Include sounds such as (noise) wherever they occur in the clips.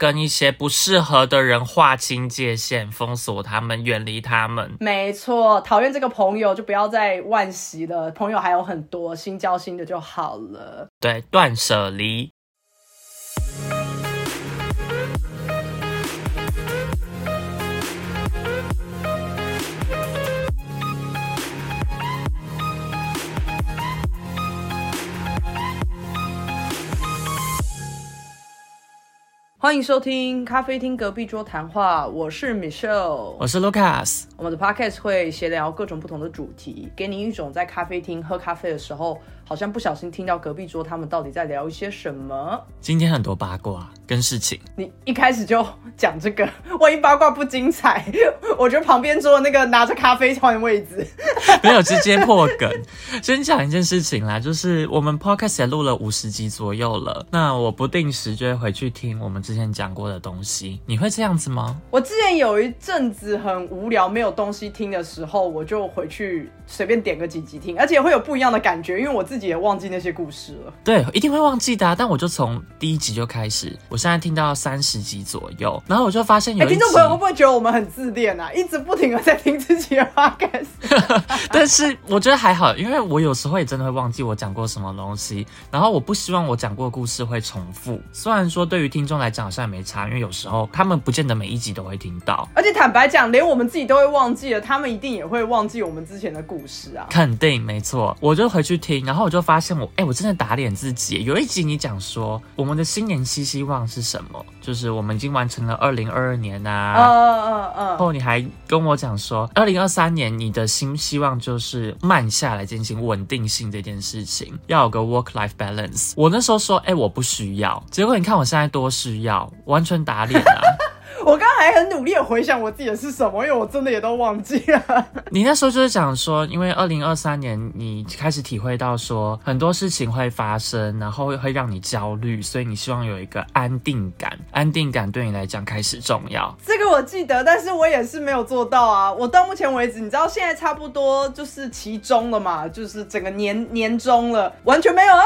跟一些不适合的人划清界限，封锁他们，远离他们。没错，讨厌这个朋友就不要再惋惜了，朋友还有很多，新交新的就好了。对，断舍离。欢迎收听咖啡厅隔壁桌谈话，我是 Michelle，我是 Lucas。我们的 Podcast 会闲聊各种不同的主题，给你一种在咖啡厅喝咖啡的时候，好像不小心听到隔壁桌他们到底在聊一些什么。今天很多八卦跟事情，你一开始就讲这个，万一八卦不精彩，(laughs) 我觉得旁边桌那个拿着咖啡换位置，(laughs) 没有直接破梗。先讲一件事情啦，就是我们 Podcast 也录了五十集左右了，那我不定时就会回去听我们之前讲过的东西。你会这样子吗？我之前有一阵子很无聊，没有东西听的时候，我就回去随便点个几集听，而且会有不一样的感觉，因为我自己也忘记那些故事了。对，一定会忘记的啊。但我就从第一集就开始，我现在听到三十集左右，然后我就发现有哎，听，众朋友会不会觉得我们很自恋啊？(laughs) 一直不停的在听自己的 podcast。(laughs) 但是我觉得还好，因为我有时候也真的会忘记我讲过什么东西，然后我不希望我讲过的故事会重复。虽然说对于听众来讲好像也没差，因为有时候他们不见得每一集都会听到。而且坦白讲，连我们自己都会忘记了，他们一定也会忘记我们之前的故事啊。肯定没错，我就回去听，然后我就发现我，哎、我真的打脸自己。有一集你讲说，我们的新年期希望是什么？就是我们已经完成了二零二二年啊。嗯嗯嗯，然后你还跟我讲说，二零二三年你的新希望就是慢下来进行稳定性这件事情，要有个 work life balance。我那时候说，哎、我不需要，结果你看我现在多需要，完全打脸啊！我刚刚还很努力的回想我自己的是什么，因为我真的也都忘记了。(laughs) 你那时候就是讲说，因为二零二三年你开始体会到说很多事情会发生，然后会会让你焦虑，所以你希望有一个安定感，安定感对你来讲开始重要。这个我记得，但是我也是没有做到啊。我到目前为止，你知道现在差不多就是期中了嘛，就是整个年年终了，完全没有啊，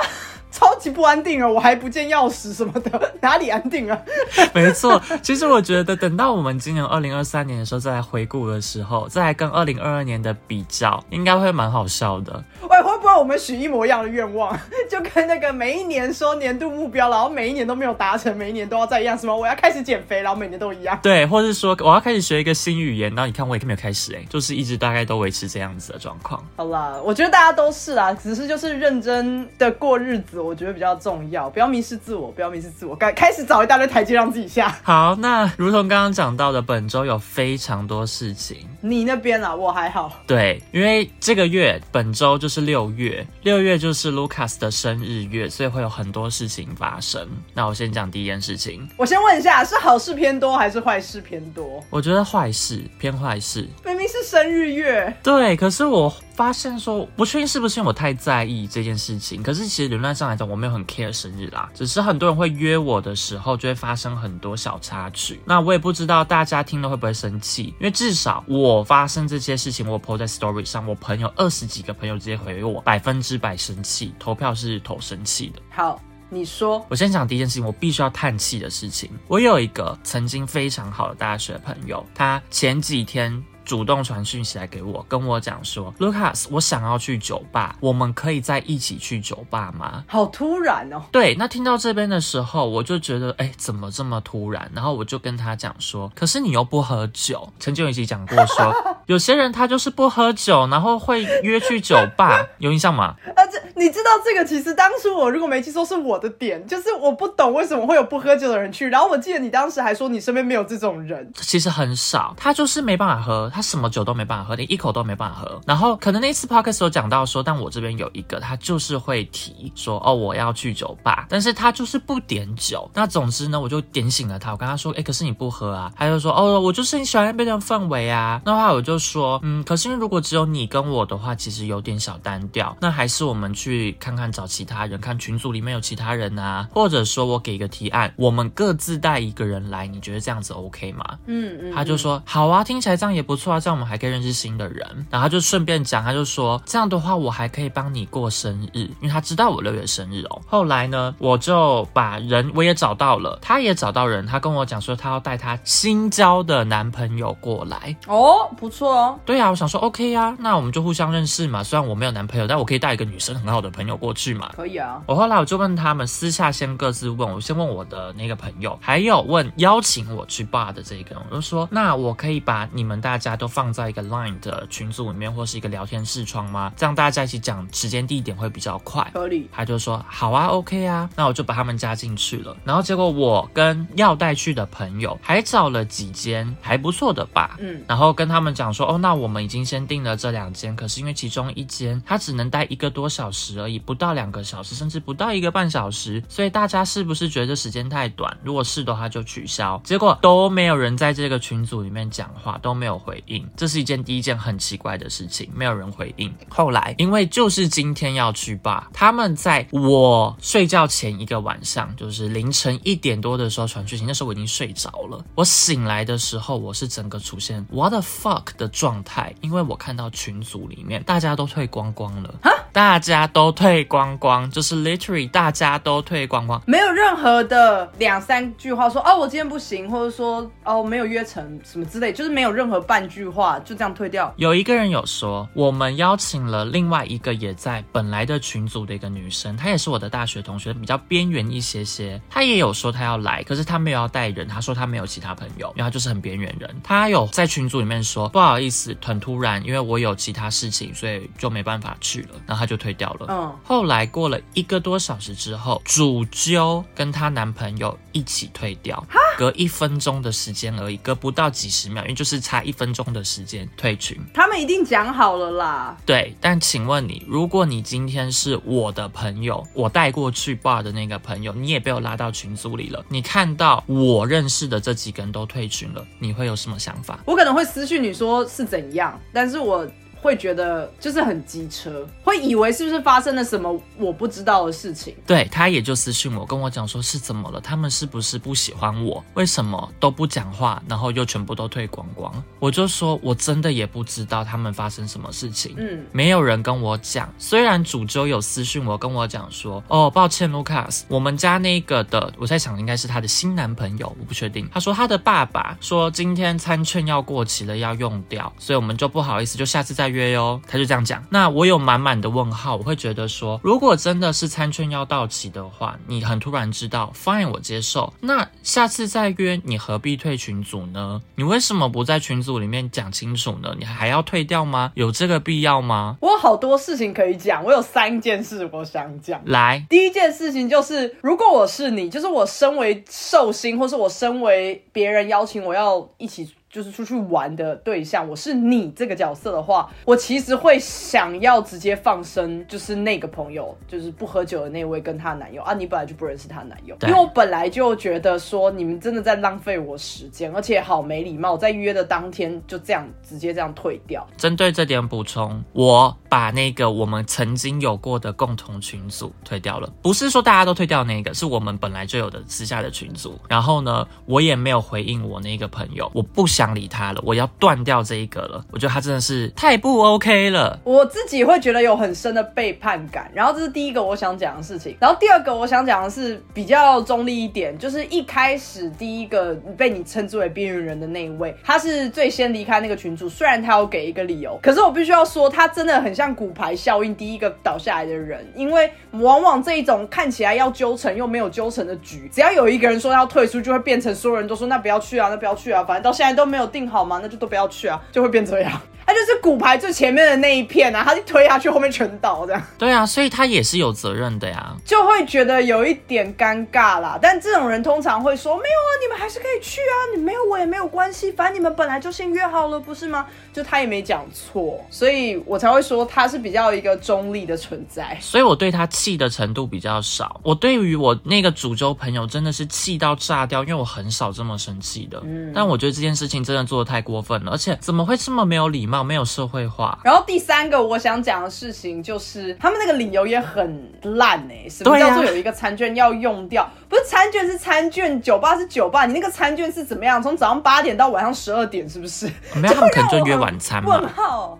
超级不安定啊！我还不见钥匙什么的，(laughs) 哪里安定啊？(laughs) 没错，其实我觉得等到我们今年二零二三年的时候再来回顾的时候，再来跟二零二二年的比较，应该会蛮好笑的。喂，会不会我们许一模一样的愿望，(laughs) 就跟那个每一年说年度目标，然后每一年都没有达成，每一年都要再一样，什么我要开始减肥，然后每年都一样。对，或是说我要开始学一个新语言，然后你看我也没有开始、哎，就是一直大概都维持这样子的状况。好啦，我觉得大家都是啊，只是就是认真的过日子，我觉得比较重要，不要迷失自我，不要迷失自我，开开始找一大堆台阶让自己下。好，那如同刚刚讲到的，本周有非常多事情。你那边啊，我还好。对，因为这个月本周就是六月，六月就是 Lucas 的生日月，所以会有很多事情发生。那我先讲第一件事情，我先问一下，是好事偏多还是坏事偏多？我觉得坏事偏坏事。明明是生日月，对，可是我发现说，不确定是不是因为我太在意这件事情。可是其实理论上来讲，我没有很 care 生日啦，只是很多人会约我的时候，就会发生很多小插曲。那我也不知道大家听了会不会生气，因为至少我发生这些事情，我 po 在 story 上，我朋友二十几个朋友直接回我，百分之百生气，投票是投生气的。好，你说。我先讲第一件事情，我必须要叹气的事情。我有一个曾经非常好的大学朋友，他前几天主动传讯息来给我，跟我讲说，Lucas，我想要去酒吧，我们可以在一起去酒吧吗？好突然哦！对，那听到这边的时候，我就觉得，哎，怎么这么突然？然后我就跟他讲说，可是你又不喝酒。曾经有一集讲过说，(laughs) 有些人他就是不喝酒，然后会约去酒吧，(laughs) 有印象吗？啊，这你知道这个，其实当初我如果没记错是我的点，就是我不懂为什么会有不喝酒的人去。然后我记得你当时还说你身边没有这种人，其实很少，他就是没办法喝，他什么酒都没办法喝，连一口都没办法喝。然后可能那次 podcast 有讲到说，但我这边有一个，他就是会提说，哦，我要去酒吧，但是他就是不点酒。那总之呢，我就点醒了他，我跟他说，哎，可是你不喝啊？他就说，哦，我就是很喜欢那边的氛围啊。那话我就说，嗯，可是如果只有你跟我的话，其实有点小单调。那还是我们去看看找其他人，看群组里面有其他人啊，或者说我给一个提案，我们各自带一个人来，你觉得这样子 OK 吗？嗯嗯，他就说好啊，听起来这样也不错错啊，这样我们还可以认识新的人。然后他就顺便讲，他就说这样的话，我还可以帮你过生日，因为他知道我六月生日哦。后来呢，我就把人我也找到了，他也找到人，他跟我讲说他要带他新交的男朋友过来。哦，不错哦。对啊，我想说 OK 啊，那我们就互相认识嘛。虽然我没有男朋友，但我可以带一个女生很好的朋友过去嘛。可以啊。我后来我就问他们，私下先各自问，我先问我的那个朋友，还有问邀请我去 bar 的这个人，我就说，那我可以把你们大家都放在一个 line 的群组里面，或是一个聊天视窗吗？这样大家在一起讲时间地点会比较快。合理。他就说好啊，OK 啊，那我就把他们加进去了。然后结果我跟要带去的朋友还找了几间还不错的吧，嗯，然后跟他们讲说，哦，那我们已经先订了这两间，可是因为其中一间它只能待一个多小时而已，不到两个小时，甚至不到一个半小时，所以大家是不是觉得时间太短？如果是的话就取消。结果都没有人在这个群组里面讲话，都没有回应，这是一件第一件很奇怪的事情，没有人回应。后来因为就是今天要去吧，他们在我睡觉前一个晚上，就是凌晨一点多的时候传讯息，那时候我已经睡着了。我醒来的时候，我是整个出现 what the fuck 的状态，因为我看到群组里面大家都退光光了，大家都退光光，就是 literally 大家都退光光。没有任何的两三句话说哦，我今天不行，或者说哦没有约成什么之类，就是没有任何半句话就这样退掉。有一个人有说，我们邀请了另外一个也在本来的群组的一个女生，她也是我的大学同学，比较边缘一些些。她也有说她要来，可是她没有要带人，她说她没有其他朋友，因为她就是很边缘人。她有在群组里面说不好意思，很突然，因为我有其他事情，所以就没办法去了，然后她就退掉了。嗯后来过了一个多小时之后，主揪跟她男朋友一起退掉，隔一分钟的时间而已，隔不到几十秒，因为就是差一分钟的时间退群。他们一定讲好了啦。对，但请问你，如果你今天是我的朋友，我带过去 bar 的那个朋友，你也被我拉到群组里了，你看到我认识的这几个人都退群了，你会有什么想法？我可能会私讯你说是怎样，但是我会觉得就是很机车，会以为是不是发生了什么我不知道的事情。对他也就私信我，跟我讲说是怎么了，他们是不是不喜欢我？为什么都不讲话，然后又全部都退光光？我就说我真的也不知道他们发生什么事情。嗯，没有人跟我讲，虽然主揪有私讯我跟我讲说，哦，抱歉，Lucas，我们家那个的，我在想应该是他的新男朋友，我不确定。他说他的爸爸说今天餐券要过期了，要用掉，所以我们就不好意思，就下次再约哟。他就这样讲。那我有满满的问号，我会觉得说，如果真的是餐券要到期的话，你很突然知道，fine，我接受。那下次再约，你何必退群组呢？你为什么不在群组里面讲清楚呢？你还要退掉吗？有这个必要吗？我有好多事情可以讲，我有三件事我想讲。来，第一件事情就是，如果我是你，就是我身为寿星，或是我身为别人邀请我要一起就是出去玩的对象，我是你这个角色的话，我其实会想要直接放生，就是那个朋友，就是不喝酒的那位跟她男友啊，你本来就不认识她男友，因为我本来就觉得说你们真的在浪费我时间，而且好没礼貌，在约的当天就这样直接这样退掉。针对这点补充，我把那个我们曾经有过的共同群组退掉了，不是说大家都退掉那个，是我们本来就有的私下的群组。然后呢，我也没有回应我那个朋友，我不想想理他了，我要断掉这一个了。我觉得他真的是太不 OK 了。我自己会觉得有很深的背叛感，然后这是第一个我想讲的事情，然后第二个我想讲的是比较中立一点，就是一开始第一个被你称之为边缘人的那一位，他是最先离开那个群组，虽然他有给一个理由，可是我必须要说，他真的很像骨牌效应，第一个倒下来的人，因为往往这一种看起来要纠成又没有纠成的局，只要有一个人说要退出，就会变成所有人都说那不要去啊，那不要去啊，反正到现在都没没有定好吗，那就都不要去啊，就会变这样。他就是骨牌最前面的那一片啊，他就推下去，后面全倒，这样对啊，所以他也是有责任的呀。就会觉得有一点尴尬啦。但这种人通常会说：“没有啊，你们还是可以去啊，你没有我也没有关系，反正你们本来就先约好了，不是吗？”就他也没讲错，所以我才会说他是比较一个中立的存在。所以我对他气的程度比较少。我对于我那个主州朋友真的是气到炸掉，因为我很少这么生气的。嗯但我觉得这件事情真的做的太过分了，而且怎么会这么没有礼貌、没有社会化？然后第三个我想讲的事情就是，他们那个理由也很烂哎、什么叫做有一个餐券要用掉？不是餐券是餐券，酒吧是酒吧，你那个餐券是怎么样？从早上八点到晚上十二点，是不是？没有，他们可能就约晚餐问嘛。号。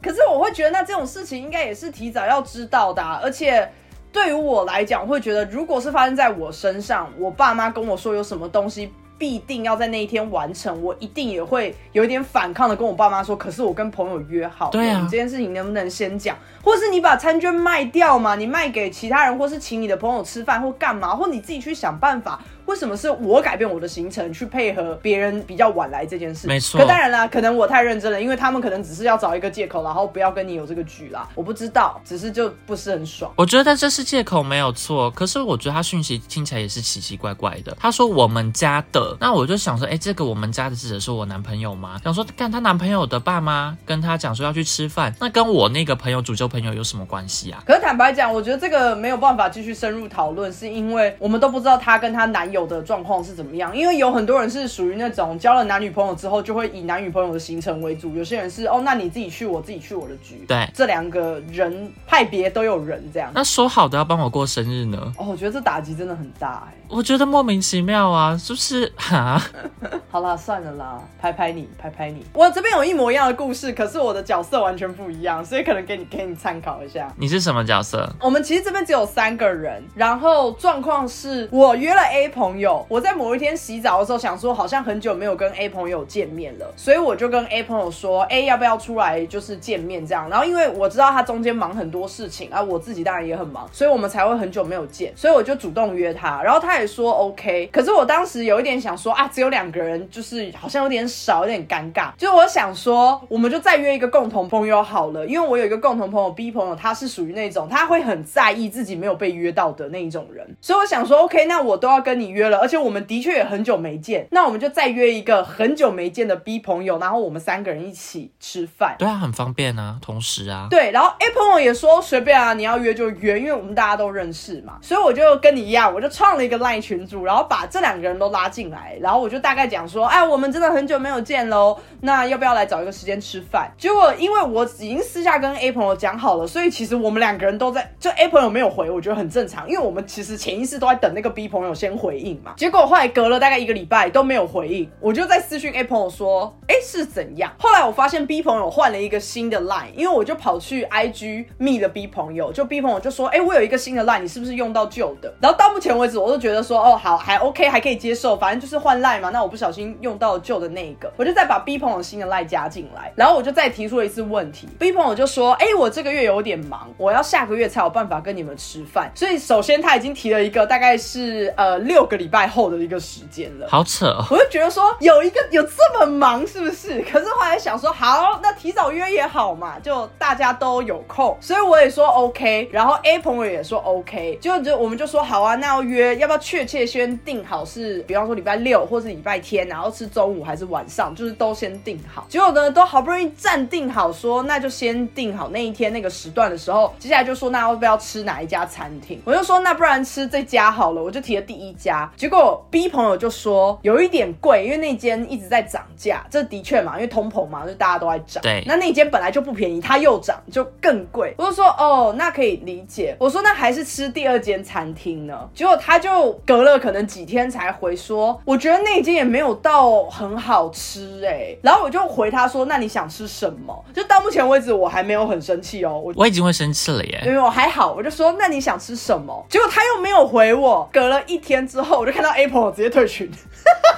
可是我会觉得，那这种事情应该也是提早要知道的啊、而且对于我来讲，我会觉得，如果是发生在我身上，我爸妈跟我说有什么东西必定要在那一天完成，我一定也会有一点反抗的跟我爸妈说。可是我跟朋友约好了，对啊你这件事情能不能先讲？或是你把餐券卖掉嘛？你卖给其他人，或是请你的朋友吃饭，或干嘛？或你自己去想办法。为什么是我改变我的行程去配合别人比较晚来这件事？没错可当然啦，可能我太认真了，因为他们可能只是要找一个借口，然后不要跟你有这个局啦。我不知道，只是就不是很爽。我觉得这是借口没有错，可是我觉得他讯息听起来也是奇奇怪怪的。他说我们家的，那我就想说，哎，这个我们家的指的是我男朋友吗？想说，看她男朋友的爸妈跟她讲说要去吃饭，那跟我那个朋友主揪朋友有什么关系啊？可是坦白讲，我觉得这个没有办法继续深入讨论，是因为我们都不知道她跟她男友的状况是怎么样。因为有很多人是属于那种交了男女朋友之后，就会以男女朋友的行程为主；有些人是哦，那你自己去，我自己去我的局。对这两个人派别都有人这样。那说好的要帮我过生日呢？哦，我觉得这打击真的很大哎。我觉得莫名其妙啊，就是哈，(laughs) 好啦，算了啦，拍拍你，拍拍你。我这边有一模一样的故事，可是我的角色完全不一样，所以可能给你给你参考一下。你是什么角色？我们其实这边只有三个人，然后状况是我约了 A 朋朋友，我在某一天洗澡的时候想说，好像很久没有跟 A 朋友见面了，所以我就跟 A 朋友说，A 要不要出来就是见面这样。然后因为我知道他中间忙很多事情啊，我自己当然也很忙，所以我们才会很久没有见，所以我就主动约他，然后他也说 OK。可是我当时有一点想说啊，只有两个人，就是好像有点少，有点尴尬。就我想说，我们就再约一个共同朋友好了，因为我有一个共同朋友 B 朋友，他是属于那种他会很在意自己没有被约到的那一种人，所以我想说 OK，那我都要跟你约了，而且我们的确也很久没见，那我们就再约一个很久没见的 B 朋友，然后我们三个人一起吃饭。对啊，很方便啊，同时啊，对，然后 A 朋友也说随便啊，你要约就约，因为我们大家都认识嘛，所以我就跟你一样，我就创了一个 LINE 群组，然后把这两个人都拉进来，然后我就大概讲说，哎，我们真的很久没有见喽，那要不要来找一个时间吃饭？结果因为我已经私下跟 A 朋友讲好了，所以其实我们两个人都在，就 A 朋友没有回，我觉得很正常，因为我们其实潜意识都在等那个 B 朋友先回应结果后来隔了大概一个礼拜都没有回应，我就在私讯 A 朋友说，哎，是怎样？后来我发现 B 朋友换了一个新的 line，因为我就跑去 IG 密了 B 朋友，就 B 朋友就说，哎，我有一个新的 line，你是不是用到旧的？然后到目前为止，我都觉得说，哦，好，还 OK，还可以接受，反正就是换 line 嘛。那我不小心用到旧的那一个，我就再把 B 朋友新的 line 加进来，然后我就再提出了一次问题，B 朋友就说，哎，我这个月有点忙，我要下个月才有办法跟你们吃饭。所以首先他已经提了一个大概是呃六个礼拜后的一个时间了。好扯哦。我就觉得说有一个有这么忙是不是？可是后来想说好，那提早约也好嘛，就大家都有空，所以我也说 OK，然后 A 朋友也说 OK，就就我们就说好啊，那要约要不要确切先定好是，比方说礼拜六或是礼拜天，然后是中午还是晚上，就是都先定好。结果呢，都好不容易暂定好说，那就先定好那一天那个时段的时候，接下来就说那要不要吃哪一家餐厅？我就说那不然吃这家好了，我就提了第一家。结果 B 朋友就说有一点贵，因为那间一直在涨价，这的确嘛，因为通膨嘛，就大家都在涨。对那那间本来就不便宜，它又涨，就更贵。我就说哦，那可以理解。我说那还是吃第二间餐厅呢。结果他就隔了可能几天才回说，我觉得那间也没有到很好吃哎、然后我就回他说，那你想吃什么？就到目前为止我还没有很生气哦，我我已经会生气了耶。因为我还好，我就说那你想吃什么？结果他又没有回我。隔了一天之后，我就看到 apple 直接退群，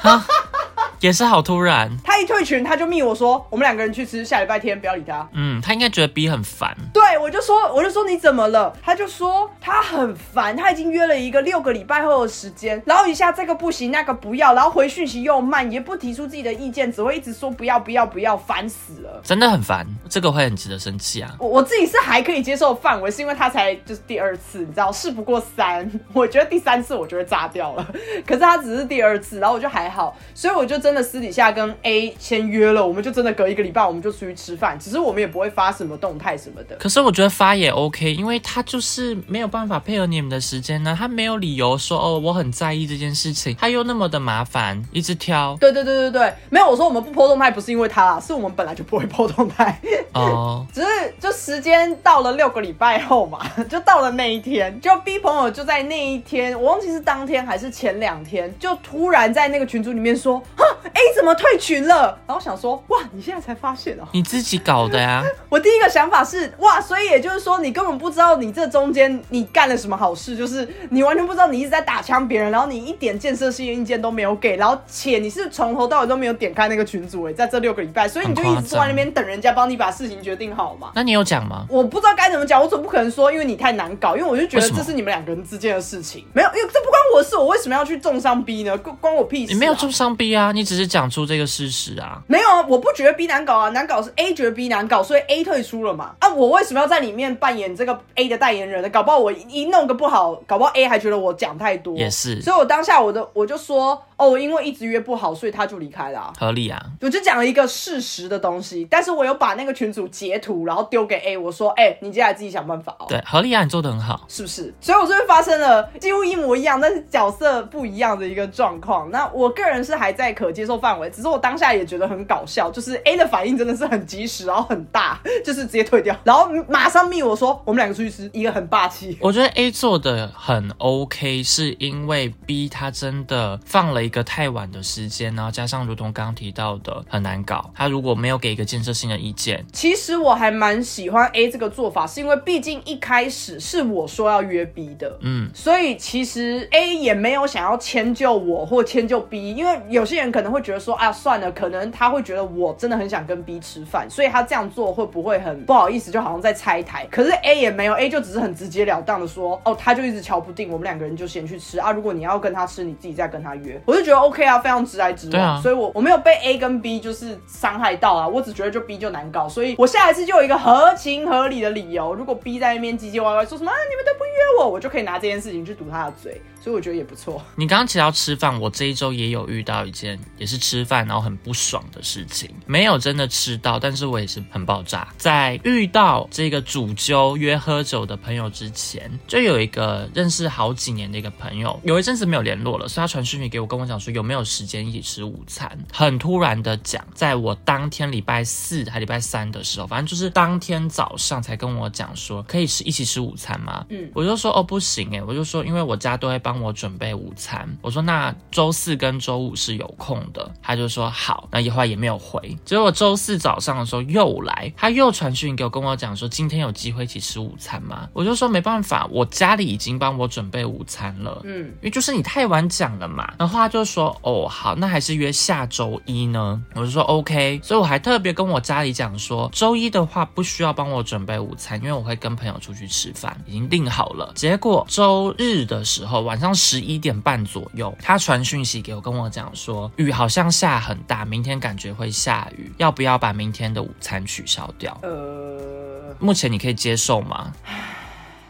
哈哈哈。也是好突然。他一退群，他就密我说我们两个人去吃，下礼拜天不要理他。嗯，他应该觉得 B 很烦。对，我就说，我就说你怎么了？他就说他很烦，他已经约了一个六个礼拜后的时间，然后一下这个不行，那个不要，然后回讯息又慢，也不提出自己的意见，只会一直说不要不要不要，烦死了。真的很烦，这个会很值得生气啊。我我自己是还可以接受范围，是因为他才就是第二次，你知道事不过三，我觉得第三次我就会炸掉了。可是他只是第二次，然后我就还好，所以我就真的私底下跟 A 签约了，我们就真的隔一个礼拜我们就出去吃饭，只是我们也不会发什么动态什么的。可是我觉得发也 OK，因为他就是没有办法配合你们的时间呢，他没有理由说哦我很在意这件事情，他又那么的麻烦，一直挑。对对对对对，没有我说我们不破动态不是因为他啦，是我们本来就不会破动态。哦，(laughs) 只是就时间到了六个礼拜后嘛，(laughs) 就到了那一天，就 B 朋友就在那一天，我忘记是当天还是前两天，就突然在那个群组里面说，哈，A 怎么退群了？然后想说，哇，你现在才发现哦、你自己搞的呀、(laughs) 我第一个想法是，哇，所以也就是说，你根本不知道你这中间你干了什么好事，就是你完全不知道你一直在打枪别人，然后你一点建设性的意见都没有给，然后且你是从头到尾都没有点开那个群组，哎，在这六个礼拜，所以你就一直坐在那边等人家帮你把事情决定好嘛。(laughs) 那你有讲吗？我不知道该怎么讲，我总不可能说，因为你太难搞，因为我就觉得这是你们两个人之间的事情，没有，因为这不关我的事，我为什么要去重伤 B 呢？关关我屁事、啊！你没有重伤 B 啊，你只是讲出这个事实啊。没有啊，我不觉得 B 难搞啊，难搞是 A 觉得 B 难搞，所以 A 退出了嘛。啊，我为什么要在里面扮演这个 A 的代言人呢？搞不好我一弄个不好，搞不好 A 还觉得我讲太多。也是所以我当下我的我就说，哦，我因为一直约不好，所以他就离开了啊、合理啊，我就讲了一个事实的东西，但是我有把那个群主截图，然后丢给 A，我说，哎、你接下来自己想办法哦。对，合理啊，你做的很好。是不是？所以我这边发生了几乎一模一样，但是角色不一样的一个状况。那我个人是还在可接受范围，只是我当下也觉得很搞笑，就是 A 的反应真的是很及时，然后很大，就是直接退掉，然后马上密我说我们两个出去吃，一个很霸气。我觉得 A 做的很 OK，是因为 B 他真的放了一个太晚的时间，然后加上如同刚刚提到的很难搞，他如果没有给一个建设性的意见，其实我还蛮喜欢 A 这个做法，是因为毕竟一开始是我说要约 B 的，嗯，所以其实 A 也没有想要迁就我或迁就 B，因为有些人可能会觉得说啊，算了，可能他会觉得我真的很想跟 B 吃饭，所以他这样做会不会很不好意思，就好像在拆台。可是 A 也没有，A 就只是很直截了当的说，哦，他就一直瞧不定，我们两个人就先去吃啊，如果你要跟他吃，你自己再跟他约。我就觉得 OK 啊，非常直来直往，啊所以我我没有被 A 跟 B 就是伤害到啊，我只觉得就 B 就难搞，所以我下一次就有一个合情合理的理由，如果 B 在那边唧唧歪歪说什么啊你们都不约我，我就可以拿这件事情去堵他的嘴，所以我觉得也不错。你刚刚提到吃饭，我这一周也有遇到一件也是吃饭然后很不爽的事情，没有真的吃到，但是我也是很爆炸。在遇到这个主揪约喝酒的朋友之前，就有一个认识好几年的一个朋友，有一阵子没有联络了，所以他传讯息给我，跟我讲说有没有时间一起吃午餐。很突然的讲，在我当天礼拜四还礼拜三的时候，反正就是当天早上才跟我讲说可以吃一起吃午餐吗？嗯我就说哦不行诶，我就说因为我家都会帮我准备午餐，我说那周四跟周五是有空的，他就说好，那一会儿也没有回，结果周四早上的时候又来，他又传讯给我跟我讲说今天有机会一起吃午餐吗？我就说没办法，我家里已经帮我准备午餐了，嗯，因为就是你太晚讲了嘛，然后他就说哦好，那还是约下周一呢，我就说 OK，所以我还特别跟我家里讲说，周一的话不需要帮我准备午餐，因为我会跟朋友出去吃饭，已经定好了。结果周日的时候晚上十一点半左右，他传讯息给我，跟我讲说雨好像下很大，明天感觉会下雨，要不要把明天的午餐取消掉？呃，目前你可以接受吗？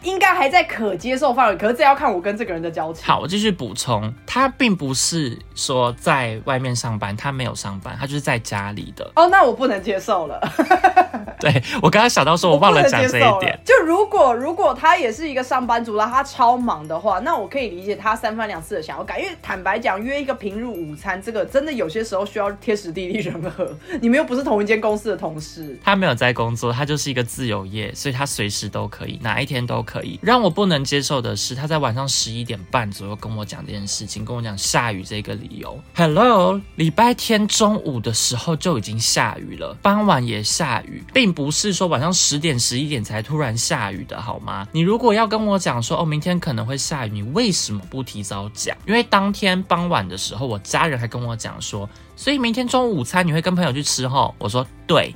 应该还在可接受范围，可是这要看我跟这个人的交情。好，我继续补充，他并不是说在外面上班，他没有上班，他就是在家里的。哦，那我不能接受了。(laughs) 对我刚刚想到说，我忘了讲这一点。(laughs) 就如果如果他也是一个上班族，然后他超忙的话，那我可以理解他三番两次的想要改。因为坦白讲，约一个平日午餐，这个真的有些时候需要天时地利人和。(laughs) 你们又不是同一间公司的同事。他没有在工作，他就是一个自由业，所以他随时都可以，哪一天都可以。可以让我不能接受的是，他在晚上十一点半左右跟我讲这件事情，跟我讲下雨这个理由。Hello，礼拜天中午的时候就已经下雨了，傍晚也下雨，并不是说晚上十点、十一点才突然下雨的好吗？你如果要跟我讲说哦，明天可能会下雨，你为什么不提早讲？因为当天傍晚的时候，我家人还跟我讲说。所以明天中午午餐你会跟朋友去吃吼？我说对，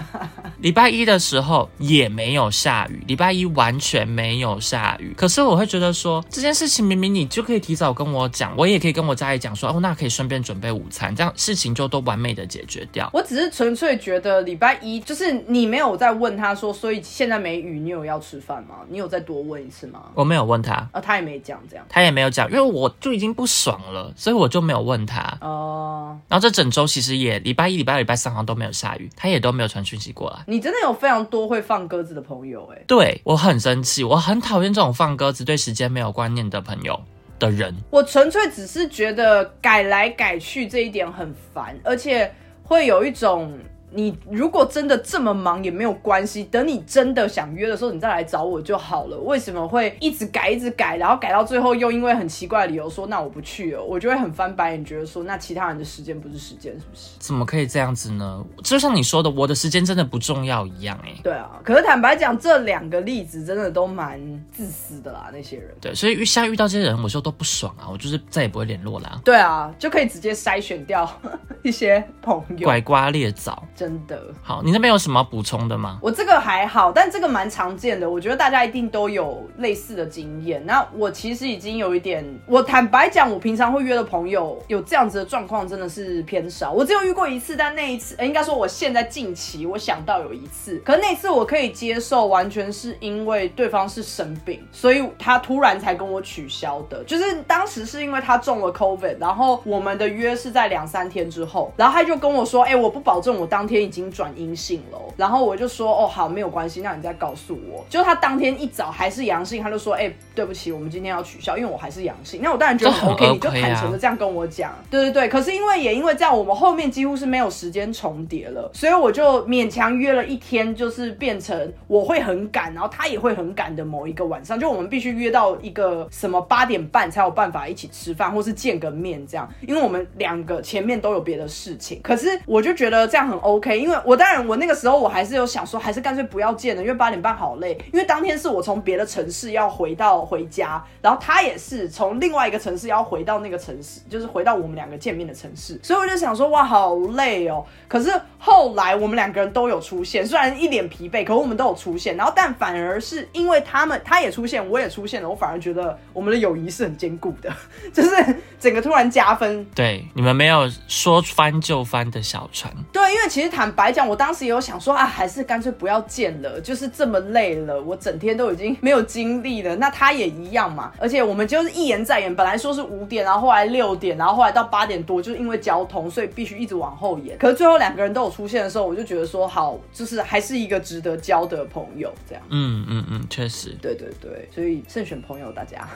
(laughs) 礼拜一的时候也没有下雨，礼拜一完全没有下雨。可是我会觉得说这件事情明明你就可以提早跟我讲，我也可以跟我家里讲说，哦，那可以顺便准备午餐，这样事情就都完美的解决掉。我只是纯粹觉得礼拜一就是你没有再问他说，所以现在没雨，你有要吃饭吗？你有再多问一次吗？我没有问他，啊，他也没讲这样。他也没有讲，因为我就已经不爽了，所以我就没有问他。哦、然后这整周其实也礼拜一、礼拜二、礼拜三好像都没有下雨，他也都没有传讯息过来。你真的有非常多会放鸽子的朋友哎、对我很生气，我很讨厌这种放鸽子、对时间没有观念的朋友的人。我纯粹只是觉得改来改去这一点很烦，而且会有一种。你如果真的这么忙也没有关系，等你真的想约的时候，你再来找我就好了。为什么会一直改一直改，然后改到最后又因为很奇怪的理由说那我不去了，我就会很翻白眼，觉得说那其他人的时间不是时间，是不是？怎么可以这样子呢？就像你说的，我的时间真的不重要一样哎、对啊，可是坦白讲，这两个例子真的都蛮自私的啦，那些人。对，所以遇像遇到这些人，我就都不爽啊，我就是再也不会联络啦。对啊，就可以直接筛选掉 (laughs) 一些朋友，拐瓜裂枣。真的。好，你那边有什么要补充的吗？我这个还好，但这个蛮常见的，我觉得大家一定都有类似的经验。那我其实已经有一点，我坦白讲，我平常会约的朋友有这样子的状况真的是偏少。我只有遇过一次，但那一次，呃应该说我现在近期我想到有一次，可是那次我可以接受，完全是因为对方是生病，所以他突然才跟我取消的。就是当时是因为他中了 COVID，然后我们的约是在两三天之后，然后他就跟我说，哎、我不保证我当天已经转阴性了哦。然后我就说，哦，好，没有关系，那你再告诉我。就他当天一早还是阳性，他就说，哎、对不起，我们今天要取消，因为我还是阳性。那我当然觉得这很 OK，你就坦诚的这样跟我讲。对对对，可是因为也因为这样，我们后面几乎是没有时间重叠了，所以我就勉强约了一天，就是变成我会很赶，然后他也会很赶的某一个晚上，就我们必须约到一个什么八点半才有办法一起吃饭，或是见个面这样，因为我们两个前面都有别的事情。可是我就觉得这样很 OK，因为我当然我那个时候我还是有想说，还是干脆不要见了，因为八点半好累，因为当天是我从别的城市要回到回家，然后他也是从另外一个城市要回到那个城市，就是回到我们两个见面的城市，所以我就想说，哇，好累哦。可是后来我们两个人都有出现，虽然一脸疲惫，可我们都有出现。然后但反而是因为他们他也出现，我也出现了，我反而觉得我们的友谊是很坚固的，(laughs) 就是整个突然加分。对，你们没有说翻就翻的小船。对，因为其实坦白讲，我当时也有想说啊，还是干脆不要见了，就是这么累了，我整天都已经没有精力了。那他也一样嘛，而且我们就是一延再延，本来说是五点，然后后来六点，然后后来到八点多，就是因为交通，所以必须一直往后延。可是最后两个人都有出现的时候，我就觉得说好，就是还是一个值得交的朋友这样。嗯嗯嗯，确实。对对对，所以慎选朋友，大家。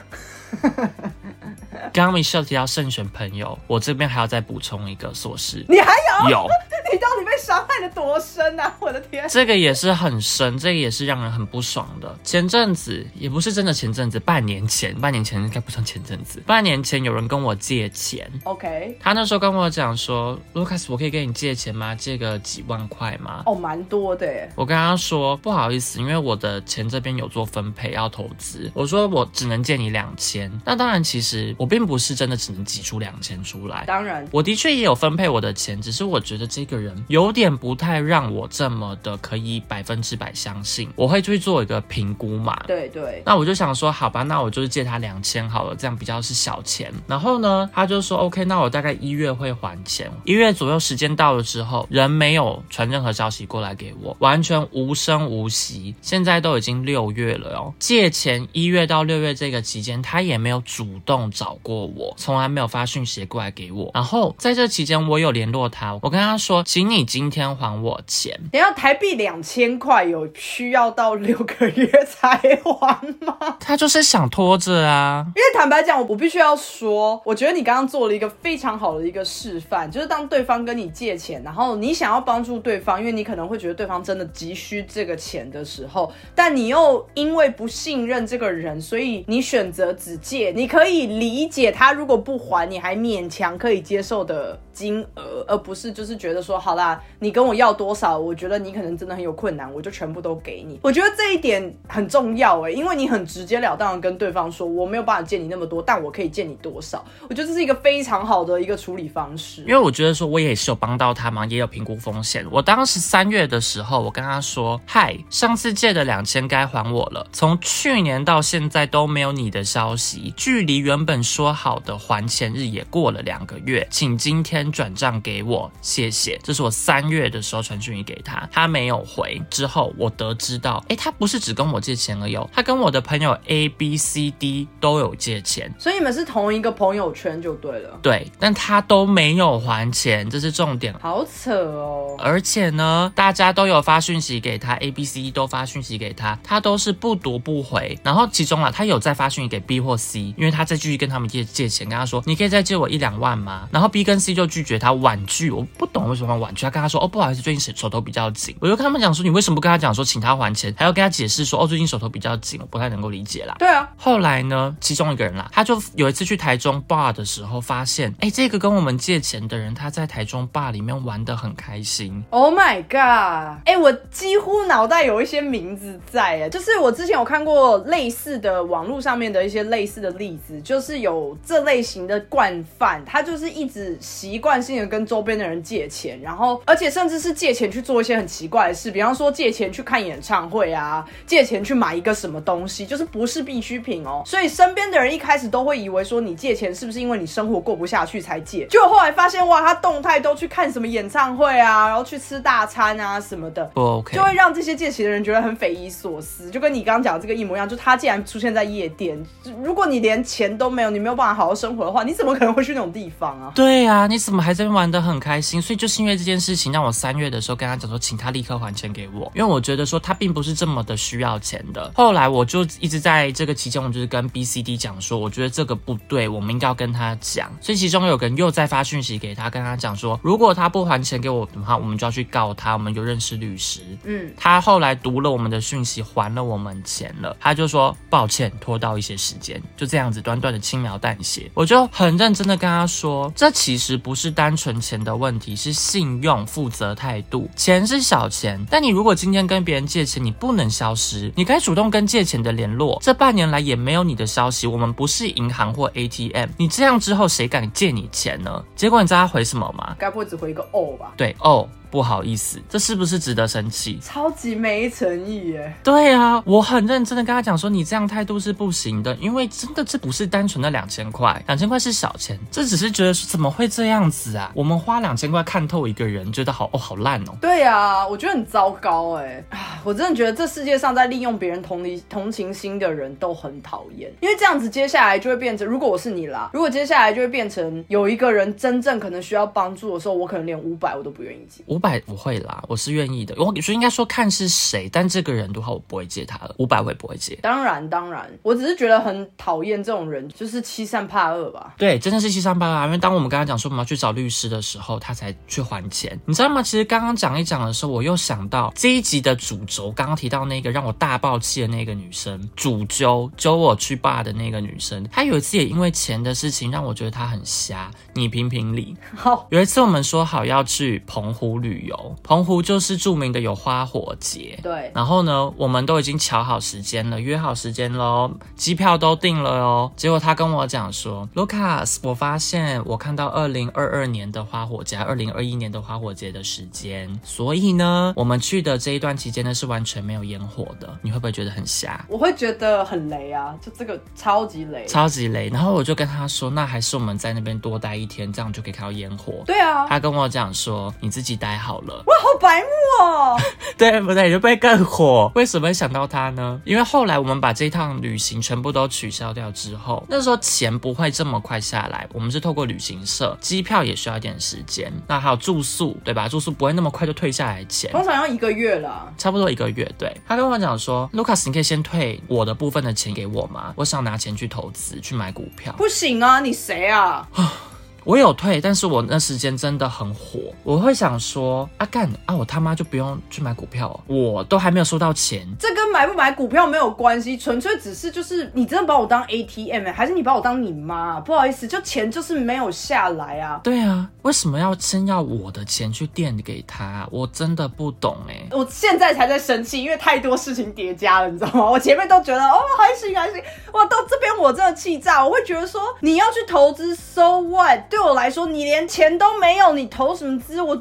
(laughs) 刚刚 Michelle 提到慎选朋友，我这边还要再补充一个琐事。(laughs) 你还有？有，(laughs) 你到底被伤害的多深啊？(laughs) 我的天！这个也是很深，这个也是让人很不爽的。前阵子也不是真的前阵子，半年前，半年前应该不算前阵子，半年前有人跟我借钱，OK，他那时候跟我讲说，Lucas，我可以跟你借钱吗？借个几万块吗？哦，蛮多的耶。我跟他说不好意思，因为我的钱这边有做分配要投资，我说我只能借你两千。那当然，其实我并不是真的只能挤出两千出来。当然，我的确也有分配我的钱，只是我觉得这个人有点不太让我这么的可以百分之百相信，我会去做一个评估嘛。对对。那我就想说，好吧，那我就是借他两千好了，这样比较是小钱。然后呢，他就说 OK，那我大概一月会还钱。一月左右时间到了之后，人没有传任何消息过来给我，完全无声无息。现在都已经六月了哦，借钱一月到六月这个期间，他也没有主动找过我，从来没有发讯息过来给我。然后在这期间，我有联络他，我跟他说，请你今天还我钱。等一下台币两千块有需要到六个月才还吗？(laughs) 他就是想拖着啊，因为坦白讲，我必须要说，我觉得你刚刚做了一个非常好的一个示范，就是当对方跟你借钱，然后你想要帮助对方，因为你可能会觉得对方真的急需这个钱的时候，但你又因为不信任这个人，所以你选择只借。你可以理解他如果不还，你还勉强可以接受的金额，而不是就是觉得说，好啦，你跟我要多少，我觉得你可能真的很有困难，我就全部都给你。我觉得这一点很重要哎，因为你很直截了当的跟对方说，我没有办法借你那么多，但我可以借你多少。我觉得这是一个非常好的一个处理方式。因为我觉得说，我也是有帮到他嘛，也有评估风险。我当时三月的时候，我跟他说，嗨，上次借的两千该还我了，从去年到现在都没有你的消息，距离原本说好的还钱日也过了两个月，请今天转账给我，谢谢。这是我三月的时候传讯息给他，他没有回。之后我得知到，哎，他不是只跟我借钱而已，他跟我的朋友 A、B、C、D 都有借钱，所以你们是同一个朋友圈就对了。对，但他都没有还钱，这是重点。好扯哦！而且呢，大家都有发讯息给他，A、B、C、D 都发讯息给他，他都是不读不回。然后其中啊，他有再发讯息给 B 或 C，因为他再继续跟他们借借钱，跟他说：“你可以再借我一两万吗？”然后 B 跟 C 就拒绝他，婉拒。我不懂为什么婉拒，他跟他说：“哦，不好意思，最近手手头比较紧。”我就跟他们讲说：“你为什么不跟他讲说请他还钱，还要跟他解释说哦，最近手头比较紧，我不太能够理解啦。”对啊。后来呢，其中一个人啦，他就有一次去台中 bar 的时候，发现哎，这个跟我们借钱的人，他在台中 bar 里面玩的很开心。Oh my god！哎，我几乎脑袋有一些名字在哎，就是我之前有看过类似的网络上面的一些类似的例子，就是有这类型的惯犯，他就是一直习惯性的跟周边的人借钱，然后而且甚至是借钱去做一些很奇怪的事，比方说借钱去看演唱会啊，借钱去买一个什么东西，就是不是必需品哦。所以身边的人一开始都会以为说你借钱是不是因为你生活过不下去才借，结果后来发现哇，他动态都去看什么演唱会啊，然后去吃大餐啊什么的，不 OK，就会让这些借钱的人觉得很匪夷所思，就跟你刚刚讲的这个一模一样，就他竟然出现在夜店，如果你连钱都没有，你没有办法好好生活的话，你怎么可能会去那种地方啊？对呀，你怎么还在玩的很开心？所以就是因为这件事情，让我三月的时候跟他讲说，请他立刻还钱给我，因为我觉得说他并不是这么的需要钱的。后来我就一直在这个期间，我就是跟 B、C、D 讲说，我觉得这个不对，我们应该要跟他讲。所以其中有个人又在发讯息给他，跟他讲说，如果他不还钱给我的话，我们就要去告他。我们就认识律师。嗯，他后来读了我们的讯息，还了我们钱了。他就说抱歉，拖到一些时间，就这样子短短的轻描淡写。我就很认真的跟他说，这其实不是单纯钱的问题，是信用、负责态度。钱是小钱，但你如果今天跟别人借钱，你不能消失，你该主动跟借钱的联络。这半年来也没有你的消息，我们不是银行或 ATM。你这样之后，谁敢借你钱呢？结果你知道他回什么吗？该不会只回一个哦吧？对，哦。不好意思，这是不是值得生气？超级没诚意耶！对啊，我很认真的跟他讲说，你这样态度是不行的，因为真的这不是单纯的两千块，两千块是小钱，这只是觉得怎么会这样子啊？我们花两千块看透一个人，觉得好哦，好烂哦。对啊，我觉得很糟糕哎啊！我真的觉得这世界上在利用别人同理同情心的人都很讨厌，因为这样子接下来就会变成，如果我是你啦，如果接下来就会变成有一个人真正可能需要帮助的时候，我可能连五百我都不愿意借。五百不会啦，我是愿意的。我说应该说看是谁，但这个人的话我不会借他了，五百我也不会借。当然当然，我只是觉得很讨厌这种人，就是欺善怕恶吧。对，真的是欺善怕恶。因为当我们刚刚讲说我们要去找律师的时候，他才去还钱。你知道吗？其实刚刚讲一讲的时候，我又想到这一集的主轴，刚刚提到那个让我大爆气的那个女生，主揪揪我去爸的那个女生，她有一次也因为钱的事情让我觉得她很瞎。你评评理。好，有一次我们说好要去澎湖旅游。澎湖就是著名的有花火节，对。然后呢，我们都已经瞧好时间了，约好时间喽，机票都订了哦。结果他跟我讲说，Lucas，我发现我看到二零二二年的花火节，二零二一年的花火节的时间，所以呢，我们去的这一段期间呢是完全没有烟火的。你会不会觉得很瞎？我会觉得很雷啊，就这个超级雷，超级雷。然后我就跟他说，那还是我们在那边多待一天，这样就可以看到烟火。对啊。他跟我讲说，你自己待好了。哇，好白目哦！(laughs) 对不对？就被更火。为什么会想到他呢？因为后来我们把这一趟旅行全部都取消掉之后，那时候钱不会这么快下来。我们是透过旅行社，机票也需要一点时间。那还有住宿，对吧？住宿不会那么快就退下来钱，通常要一个月了，差不多一个月。对他跟我讲说，Lucas，你可以先退我的部分的钱给我吗？我想拿钱去投资，去买股票。不行啊，你谁啊？(laughs) 我有退，但是我那时间真的很火，我会想说，阿干啊，我他妈就不用去买股票，我都还没有收到钱，这跟买不买股票没有关系，纯粹只是就是你真的把我当 ATM，还是你把我当你妈？不好意思，就钱就是没有下来啊。对啊。为什么要先要我的钱去垫给他？我真的不懂哎、我现在才在生气，因为太多事情叠加了，你知道吗？(laughs) 我前面都觉得哦还行还行，哇，到这边我真的气炸，我会觉得说你要去投资，so what？对我来说，你连钱都没有，你投什么资？我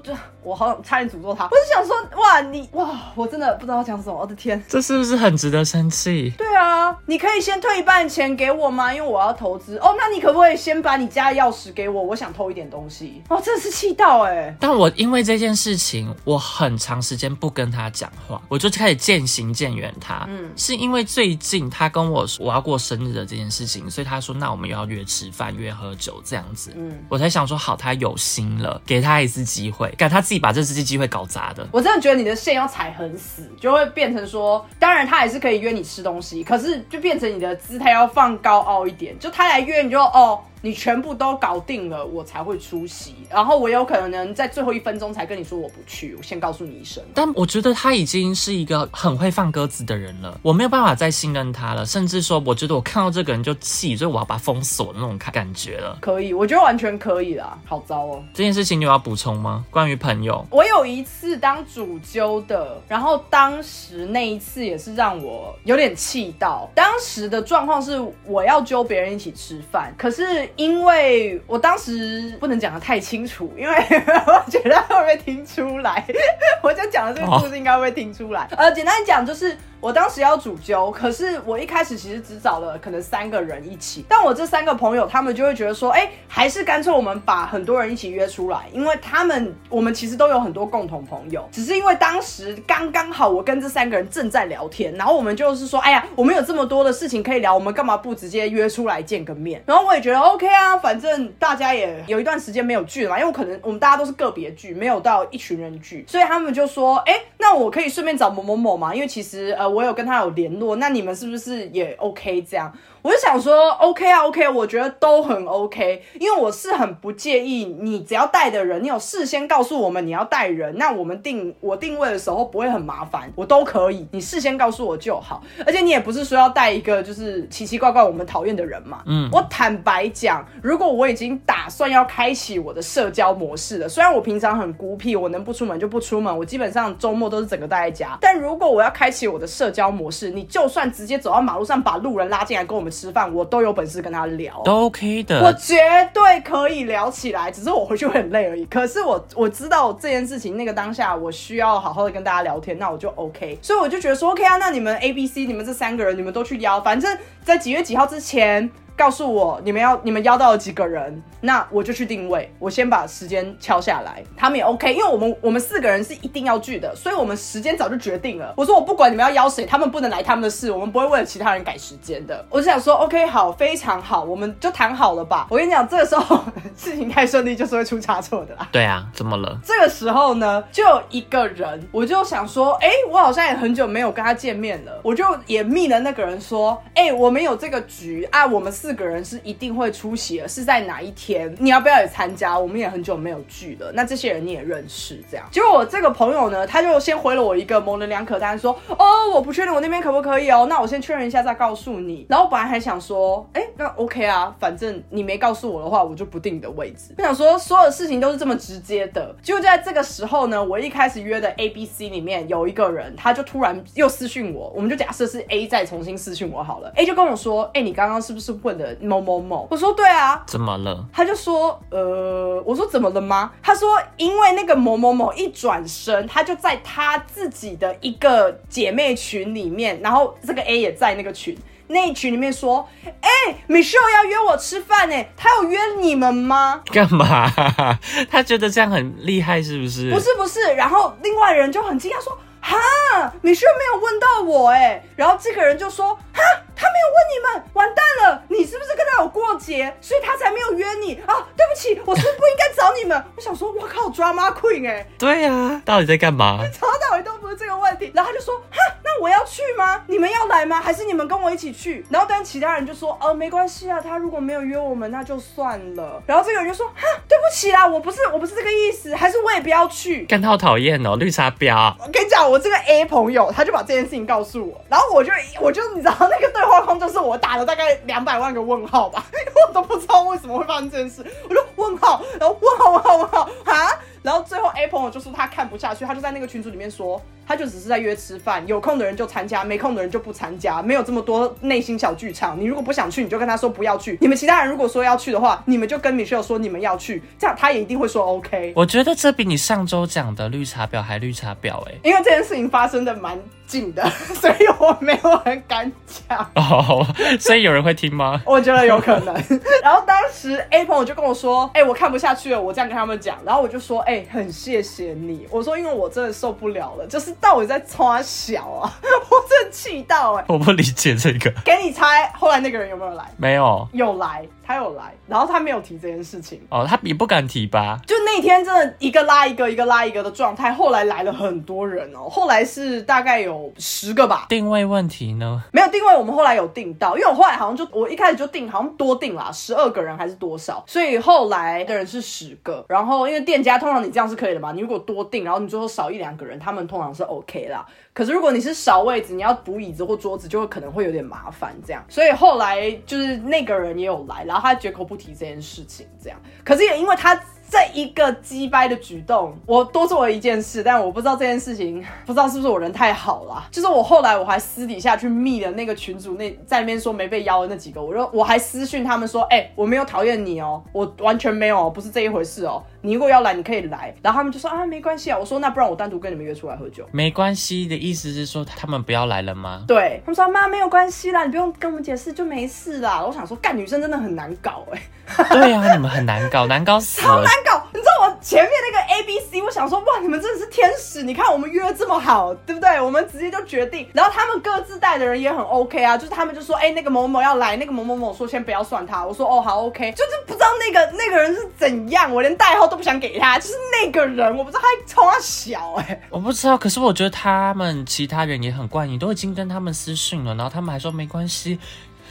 我好想差点诅咒他，我是想说，哇，你哇，我真的不知道讲什么，我的天。这是不是很值得生气？对啊，你可以先退一半钱给我吗？因为我要投资。哦，那你可不可以先把你家的钥匙给我？我想偷一点东西。哦，真的是气到哎、但我因为这件事情，我很长时间不跟他讲话，我就开始渐行渐远他。嗯，是因为最近他跟我说我要过生日的这件事情，所以他说那我们又要约吃饭、约喝酒这样子。嗯，我才想说好，他有心了，给他一次机会，给他自己把这次机会搞砸的。我真的觉得你的线要踩很死，就会变成说，当然他也是可以约你吃东西，可是就变成你的姿态要放高傲一点，就他来约你就哦。你全部都搞定了，我才会出席。然后我有可能在最后一分钟才跟你说我不去，我先告诉你一声。但我觉得他已经是一个很会放鸽子的人了，我没有办法再信任他了，甚至说我觉得我看到这个人就气，所以我要把他封锁的那种感感觉了。可以，我觉得完全可以啦。好糟哦。这件事情你有要补充吗？关于朋友，我有一次当主揪的，然后当时那一次也是让我有点气到。当时的状况是我要揪别人一起吃饭，可是因为我当时不能讲的太清楚，因为 (laughs) 我觉得会不会听出来？我就讲的这个故事应该会听出来。呃，简单讲就是。我当时要主揪，可是我一开始其实只找了可能三个人一起，但我这三个朋友他们就会觉得说，哎、还是干脆我们把很多人一起约出来，因为他们我们其实都有很多共同朋友，只是因为当时刚刚好我跟这三个人正在聊天，然后我们就是说，哎呀，我们有这么多的事情可以聊，我们干嘛不直接约出来见个面？然后我也觉得 OK 啊，反正大家也有一段时间没有聚了嘛，因为我可能我们大家都是个别聚，没有到一群人聚，所以他们就说，哎、那我可以顺便找某某某嘛，因为其实呃我有跟他有联络，那你们是不是也 OK 这样？我就想说，OK 啊，OK，我觉得都很 OK，因为我是很不介意你只要带的人，你有事先告诉我们你要带人，那我们定我定位的时候不会很麻烦，我都可以，你事先告诉我就好。而且你也不是说要带一个就是奇奇怪怪我们讨厌的人嘛。嗯，我坦白讲，如果我已经打算要开启我的社交模式了，虽然我平常很孤僻，我能不出门就不出门，我基本上周末都是整个待在家，但如果我要开启我的社交模式，你就算直接走到马路上把路人拉进来跟我们吃饭，我都有本事跟他聊。都 OK 我。绝对可以聊起来，只是我回去会很累而已。可是我我知道这件事情，那个当下我需要好好的跟大家聊天，那我就 OK。所以我就觉得说 OK 啊，那你们 A、B、C，你们这三个人，你们都去邀，反正在几月几号之前。告诉我你们要你们邀到了几个人，那我就去定位，我先把时间敲下来，他们也 OK，因为我们我们四个人是一定要聚的，所以我们时间早就决定了。我说我不管你们要邀谁，他们不能来他们的事，我们不会为了其他人改时间的。我就想说 OK (laughs) 好，非常好，我们就谈好了吧。我跟你讲，这个时候事情太顺利就是会出差错的啦。(laughs) 对啊，怎么了？这个时候呢，就有一个人，我就想说，哎、我好像也很久没有跟他见面了，我就也密了那个人说，哎、我们有这个局啊，我们四个人是一定会出席的，是在哪一天？你要不要也参加？我们也很久没有聚了，那这些人你也认识，这样。结果我这个朋友呢，他就先回了我一个模棱两可单，说，哦，我不确定我那边可不可以哦，那我先确认一下再告诉你。然后我本来还想说，哎、那 OK 啊，反正你没告诉我的话，我就不定你的位置。我想说，所有事情都是这么直接的。就在这个时候呢，我一开始约的 A、B、C 里面有一个人，他就突然又私讯我，我们就假设是 A 再重新私讯我好了。A 就跟我说，哎、你刚刚是不是问的某某某？我说对啊。怎么了？他就说，呃，我说怎么了吗？他说，因为那个某某某一转身，他就在他自己的一个姐妹群里面，然后这个 A 也在那个群。那一群里面说，哎、m i c h e l l e 要约我吃饭呢，他有约你们吗？干嘛？(laughs) 他觉得这样很厉害是不是？不是不是，然后另外人就很惊讶说，哈，，Michelle 没有问到我哎，然后这个人就说，哈，他没有问你们，完蛋了，你是不是跟他有过节，所以他才没有约你啊？对不起，我是不是不应该找你们。我想说，我靠，drama queen 哎，对呀、到底在干嘛？(laughs) 从头到尾都不是这个问题，然后他就说，哈，那我要去吗？你们要来吗？还是你们跟我一起去？然后但其他人就说，呃，没关系啊，他如果没有约我们，那就算了。然后这个人就说，哈，对不起啦，我不是我不是这个意思，还是我也不要去。干他好讨厌哦，绿茶婊。我跟你讲，我这个 A 朋友他就把这件事情告诉我，然后我就我就你知道那个对画框就是我打了大概两百万个问号吧，(laughs) 因为我都不知道为什么会发生这件事，我就问号，然后问号问号问号啊，然后最后 Apple 就说他看不下去，他就在那个群组里面说，他就只是在约吃饭，有空的人就参加，没空的人就不参加，没有这么多内心小剧场。你如果不想去，你就跟他说不要去。你们其他人如果说要去的话，你们就跟 Michelle 说你们要去，这样他也一定会说 OK。我觉得这比你上周讲的绿茶婊还绿茶婊哎、因为这件事情发生的蛮近的，(laughs) 所以我没有很敢讲。哦，所以有人会听吗？(laughs) 我觉得有可能。然后当时 A 朋友就跟我说：“哎、我看不下去了。”我这样跟他们讲，然后我就说：“哎、很谢谢你。”我说：“因为我真的受不了了，就是到底在穿小啊，(laughs) 我真的气到哎、我不理解这个，给你猜，后来那个人有没有来？没有。有来，他有来，然后他没有提这件事情。哦，他也不敢提吧？就那天真的一个拉一个，一个拉一个的状态。后来来了很多人哦，后来是大概有十个吧。定位问题呢？没有定位，我们后来有定到，因为我后来好像就我一开始就定，好像多定啦，十二个人还是多少，所以后来的人是十个。然后因为店家通常你这样是可以的嘛，你如果多定，然后你最后少一两个人，他们通常是 OK 啦。可是如果你是少位置，你要补椅子或桌子，就会可能会有点麻烦这样。所以后来就是那个人也有来，然他绝口不提这件事情这样。可是也因为他。这一个鸡掰的举动，我多做了一件事，但我不知道这件事情，不知道是不是我人太好了。就是我后来我还私底下去密了那个群主，那在那边说没被邀的那几个，我就我还私讯他们说，哎、我没有讨厌你哦，我完全没有，不是这一回事哦。你如果要来，你可以来。然后他们就说啊，没关系啊。我说那不然我单独跟你们约出来喝酒。没关系的意思是说他们不要来了吗？对他们说妈没有关系啦，你不用跟我们解释就没事啦。我想说干女生真的很难搞哎、对啊，你们很难搞，难搞死了。(laughs) 难搞。你知道我前面那个 A B C，我想说哇，你们真的是天使！你看我们约的这么好，对不对？我们直接就决定。然后他们各自带的人也很 OK 啊，就是他们就说，哎、那个某某某要来，那个某某某说先不要算他。我说哦好 OK，就是不知道那个那个人是怎样，我连代号都不想给他，就是那个人，我不知道他冲他小哎、我不知道，可是我觉得他们其他人也很怪，你都已经跟他们私讯了，然后他们还说没关系，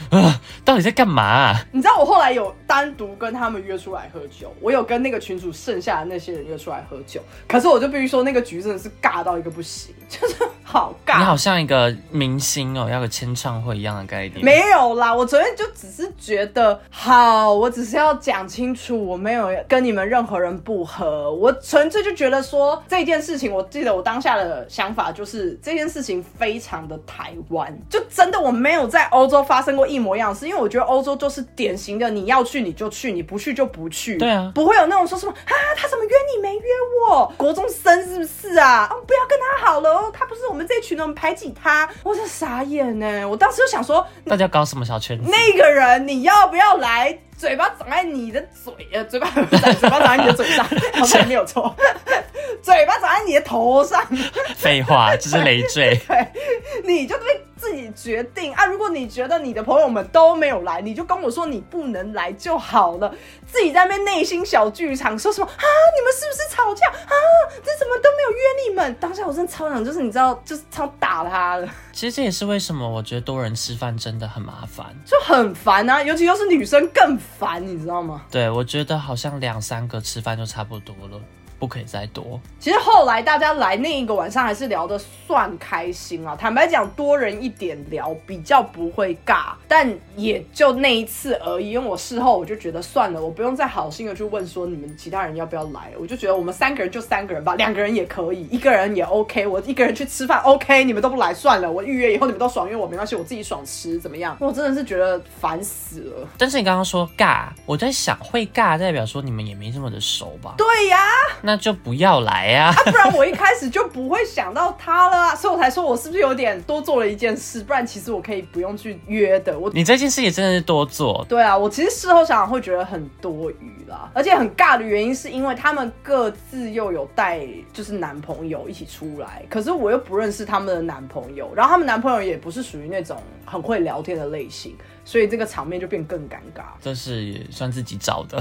啊，到底在干嘛啊、你知道我后来有单独跟他们约出来喝酒，我有跟那个群主剩下的那些人约出来喝酒，可是我就必须说那个局真的是尬到一个不行，就是好尬。你好像一个明星哦，要个签唱会一样的概念。没有啦，我昨天就只是觉得好，我只是要讲清楚，我没有跟你们任何人不和，我纯粹就觉得说这件事情，我记得我当下的想法就是这件事情非常的台湾，就真的我没有在欧洲发生过一模一样的事，因为我觉得欧洲就是典型的你要去你就去，你不去就不去，对啊不会有那种说什么啊他怎么约你没约我，国中生是不是啊？哦不要跟他好了哦，他不是我们这群人，我们排挤他，我是傻眼呢，我当时就想说。大家搞什么小圈子？那个人你要不要来？嘴巴长在你的嘴，啊，嘴巴嘴巴长在你的嘴上，(laughs) 好像没有错。(laughs) 嘴巴长在你的头上，废话，这是累赘。(laughs) 对，你就对自己决定啊。如果你觉得你的朋友们都没有来，你就跟我说你不能来就好了。自己在那边内心小剧场说什么啊？你们是不是吵架啊？这怎么都没有约你们？当下我真的超想，就是你知道，就是超打他的。其实这也是为什么我觉得多人吃饭真的很麻烦。就很烦啊，尤其又是女生更烦，你知道吗？对，我觉得好像两三个吃饭就差不多了，不可以再多。其实后来大家来那一个晚上还是聊得算开心啊。坦白讲，多人一点聊比较不会尬，但也就那一次而已。因为我事后我就觉得算了，我不用再好心的去问说你们其他人要不要来，我就觉得我们三个人就三个人吧，两个人也可以，一个人也 OK。我一个人去吃饭 OK，你们都不来算了，我预约以后你们都爽约我没关系，我自己爽吃怎么样？我真的是觉得烦死了。但是你刚刚说尬，我在想会尬代表说你们也没这么的熟吧？对呀、那就不要来啊。啊，不然我一开始就不会想到他了啊，(laughs) 所以我才说我是不是有点多做了一件事，不然其实我可以不用去约的。我你这件事也真的是多做，对啊，我其实事后想想会觉得很多余啦，而且很尬的原因是因为他们各自又有带就是男朋友一起出来，可是我又不认识他们的男朋友，然后他们男朋友也不是属于那种很会聊天的类型。所以这个场面就变更尴尬。这是算自己找的。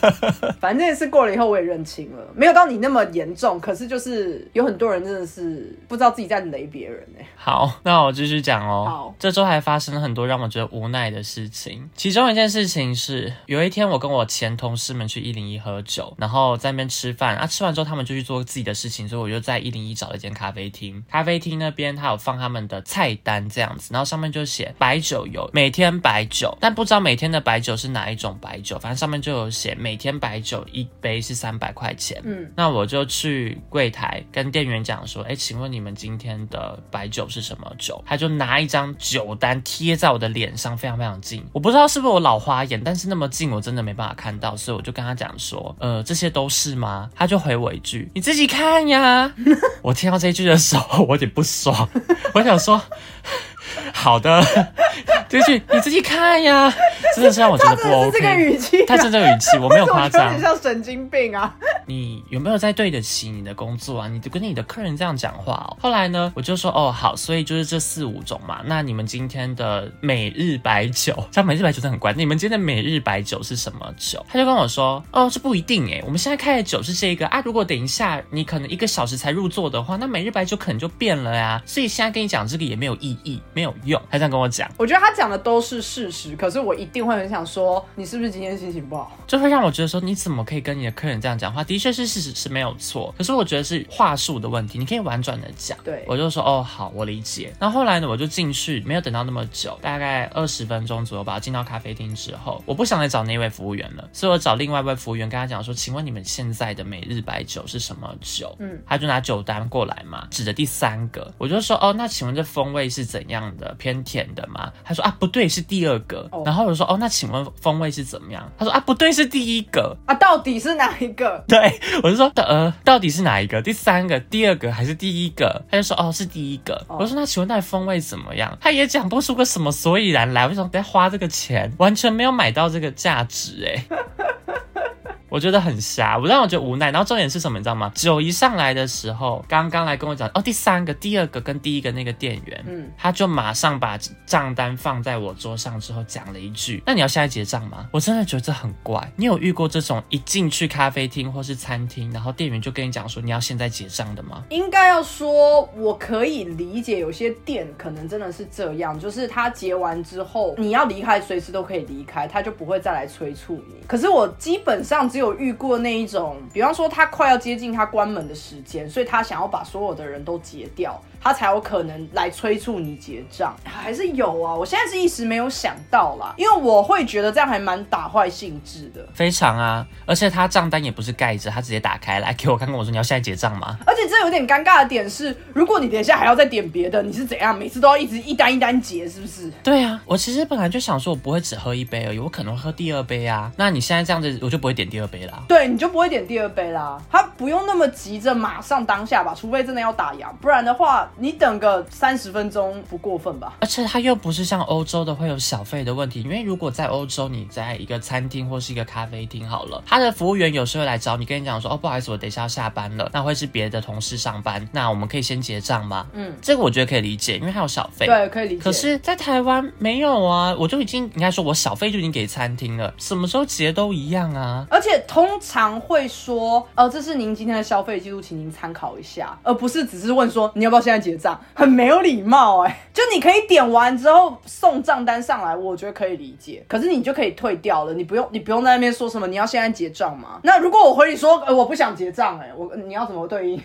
(laughs) 反正这件事过了以后，我也认清了，没有到你那么严重，可是就是有很多人真的是不知道自己在雷别人哎、好，那我继续讲哦。好这周还发生了很多让我觉得无奈的事情。其中一件事情是，有一天我跟我前同事们去一零一喝酒，然后在那边吃饭啊，吃完之后他们就去做自己的事情，所以我就在一零一找了一间咖啡厅。咖啡厅那边他有放他们的菜单这样子，然后上面就写白酒有每天白酒，但不知道每天的白酒是哪一种白酒，反正上面就有写每天白酒一杯是三百块钱。嗯，那我就去柜台跟店员讲说，哎，请问你们今天的白酒是什么酒？他就拿一张酒单贴在我的脸上，非常非常近。我不知道是不是我老花眼，但是那么近我真的没办法看到，所以我就跟他讲说，呃，这些都是吗？他就回我一句，你自己看呀。(laughs) 我听到这句的时候，我有点不爽，(laughs) 我想说，好的，这 (laughs) 句你自己看呀，真的是让我觉得不 OK。语气、啊，他真的语气，我没有夸有张点。像神经病啊。你有没有在对得起你的工作啊？你跟你的客人这样讲话哦。后来呢，我就说哦好，所以就是这四五种嘛。那你们今天的每日白酒，像每日白酒真的很乖。你们今天的每日白酒是什么酒？他就跟我说哦，这不一定诶，我们现在开的酒是这个啊。如果等一下你可能一个小时才入座的话，那每日白酒可能就变了呀。所以现在跟你讲这个也没有意义，没有用。他这样跟我讲，我觉得他讲的都是事实，可是我一定会很想说，你是不是今天心情不好？就会让我觉得说，你怎么可以跟你的客人这样讲话？的确是事实是没有错，可是我觉得是话术的问题，你可以婉转的讲。对我就说哦好，我理解。那后后来呢，我就进去，没有等到那么久，大概二十分钟左右吧。进到咖啡厅之后，我不想再找那位服务员了，所以我找另外一位服务员跟他讲说，请问你们现在的每日白酒是什么酒？嗯，他就拿酒单过来嘛，指着第三个，我就说哦，那请问这风味是怎样的？偏甜的吗？他说啊不对，是第二个。哦然后我就说哦，那请问风味是怎么样？他说啊不对，是第一个。啊，到底是哪一个？(laughs) 对，我就说呃，到底是哪一个？第三个、第二个还是第一个？他就说哦，是第一个。哦我就说那请问那风味怎么样？他也讲不出个什么所以然来。我就想，不要花这个钱，完全没有买到这个价值哎。(laughs) 我觉得很瞎，我让我觉得无奈。然后重点是什么，你知道吗？酒一上来的时候，刚刚来跟我讲哦，第三个、第二个跟第一个那个店员，嗯他就马上把账单放在我桌上之后讲了一句：“那你要现在结账吗？”我真的觉得这很怪。你有遇过这种一进去咖啡厅或是餐厅，然后店员就跟你讲说你要现在结账的吗？应该要说，我可以理解有些店可能真的是这样，就是他结完之后，你要离开，随时都可以离开，他就不会再来催促你。可是我基本上只有遇过那一种，比方说他快要接近他关门的时间，所以他想要把所有的人都截掉，他才有可能来催促你结账。还是有啊，我现在是一时没有想到啦，因为我会觉得这样还蛮打坏兴致的。非常啊，而且他账单也不是盖着，他直接打开来给我看，跟我说你要现在结账吗？而且这有点尴尬的点是，如果你等一下还要再点别的，你是怎样？每次都要一直一单一单结，是不是？对啊，我其实本来就想说我不会只喝一杯而已，我可能会喝第二杯啊。那你现在这样子，我就不会点第二杯啦。对，你就不会点第二杯啦。他不用那么急着马上当下吧，除非真的要打烊，不然的话，你等个三十分钟不过分吧？而且它又不是像欧洲的会有小费的问题，因为如果在欧洲，你在一个餐厅或是一个咖啡厅好了，他的服务员有时候来找你，跟你讲说，哦，不好意思，我等一下要下班了，那会是别的同事上班，那我们可以先结账吗？嗯，这个我觉得可以理解，因为它有小费。对，可以理解。可是，在台湾没有啊，我就已经应该说，我小费就已经给餐厅了，什么时候结都一样啊。而且通常会说，哦，这是您今天的消费记录，请您参考一下，而不是只是问说你要不要现在结账，很没有礼貌哎、就你可以点完之后送账单上来，我觉得可以理解，可是你就可以退掉了，你不用你不用在那边说什么你要现在结账吗？那如果我回你说，呃，我不想结账，哎，我你要怎么对应？